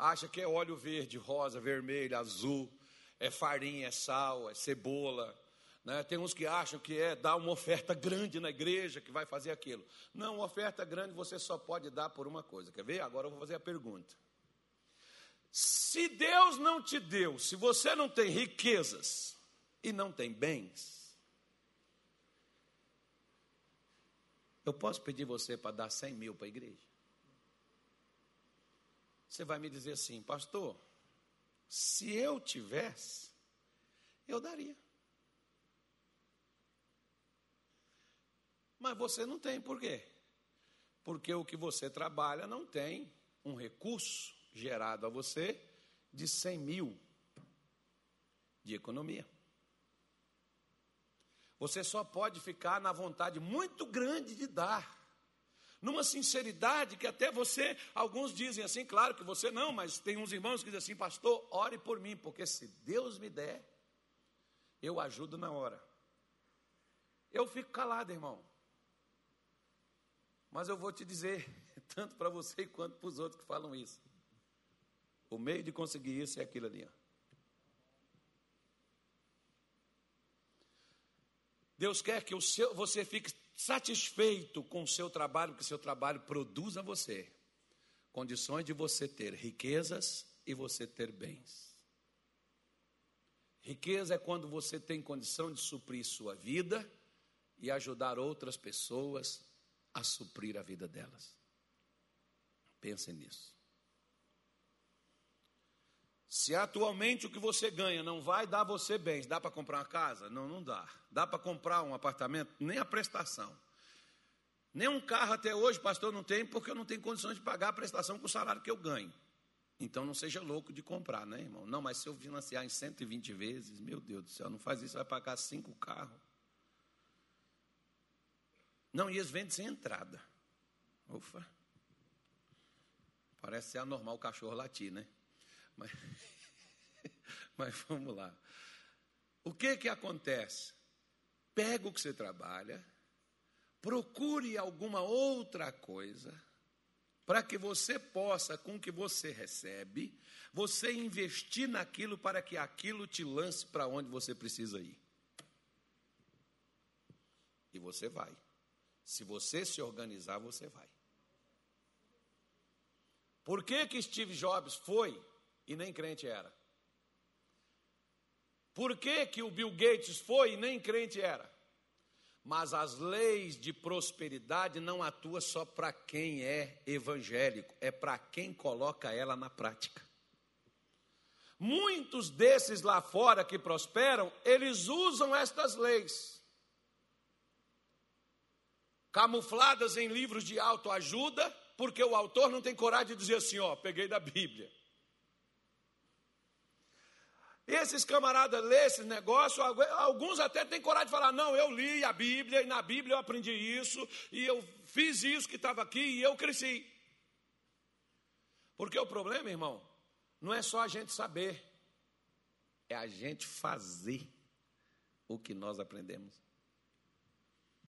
Acha que é óleo verde, rosa, vermelho, azul, é farinha, é sal, é cebola, né? Tem uns que acham que é dar uma oferta grande na igreja que vai fazer aquilo. Não, uma oferta grande você só pode dar por uma coisa. Quer ver? Agora eu vou fazer a pergunta. Se Deus não te deu, se você não tem riquezas e não tem bens, eu posso pedir você para dar 100 mil para a igreja? Você vai me dizer assim, pastor, se eu tivesse, eu daria. Mas você não tem, por quê? Porque o que você trabalha não tem um recurso gerado a você de 100 mil de economia. Você só pode ficar na vontade muito grande de dar, numa sinceridade que até você, alguns dizem assim, claro que você não, mas tem uns irmãos que dizem assim, pastor, ore por mim, porque se Deus me der, eu ajudo na hora. Eu fico calado, irmão. Mas eu vou te dizer, tanto para você quanto para os outros que falam isso. O meio de conseguir isso é aquilo ali. Ó. Deus quer que o seu, você fique satisfeito com o seu trabalho, que o seu trabalho produza você condições de você ter riquezas e você ter bens. Riqueza é quando você tem condição de suprir sua vida e ajudar outras pessoas a suprir a vida delas. Pensem nisso. Se atualmente o que você ganha não vai dar você bens, dá para comprar uma casa? Não, não dá. Dá para comprar um apartamento? Nem a prestação. Nem um carro até hoje, pastor, não tem, porque eu não tenho condições de pagar a prestação com o salário que eu ganho. Então não seja louco de comprar, né, irmão? Não, mas se eu financiar em 120 vezes, meu Deus do céu, não faz isso, vai pagar cinco carros. Não, e eles vendem sem entrada. Ufa. Parece ser anormal o cachorro latir, né? Mas, mas vamos lá. O que que acontece? Pega o que você trabalha, procure alguma outra coisa, para que você possa, com o que você recebe, você investir naquilo para que aquilo te lance para onde você precisa ir. E você vai. Se você se organizar, você vai. Por que, que Steve Jobs foi e nem crente era? Por que, que o Bill Gates foi e nem crente era? Mas as leis de prosperidade não atuam só para quem é evangélico, é para quem coloca ela na prática. Muitos desses lá fora que prosperam, eles usam estas leis camufladas em livros de autoajuda, porque o autor não tem coragem de dizer assim, ó, peguei da Bíblia. Esses camaradas lêem esse negócio, alguns até têm coragem de falar: não, eu li a Bíblia, e na Bíblia eu aprendi isso, e eu fiz isso que estava aqui, e eu cresci. Porque o problema, irmão, não é só a gente saber, é a gente fazer o que nós aprendemos.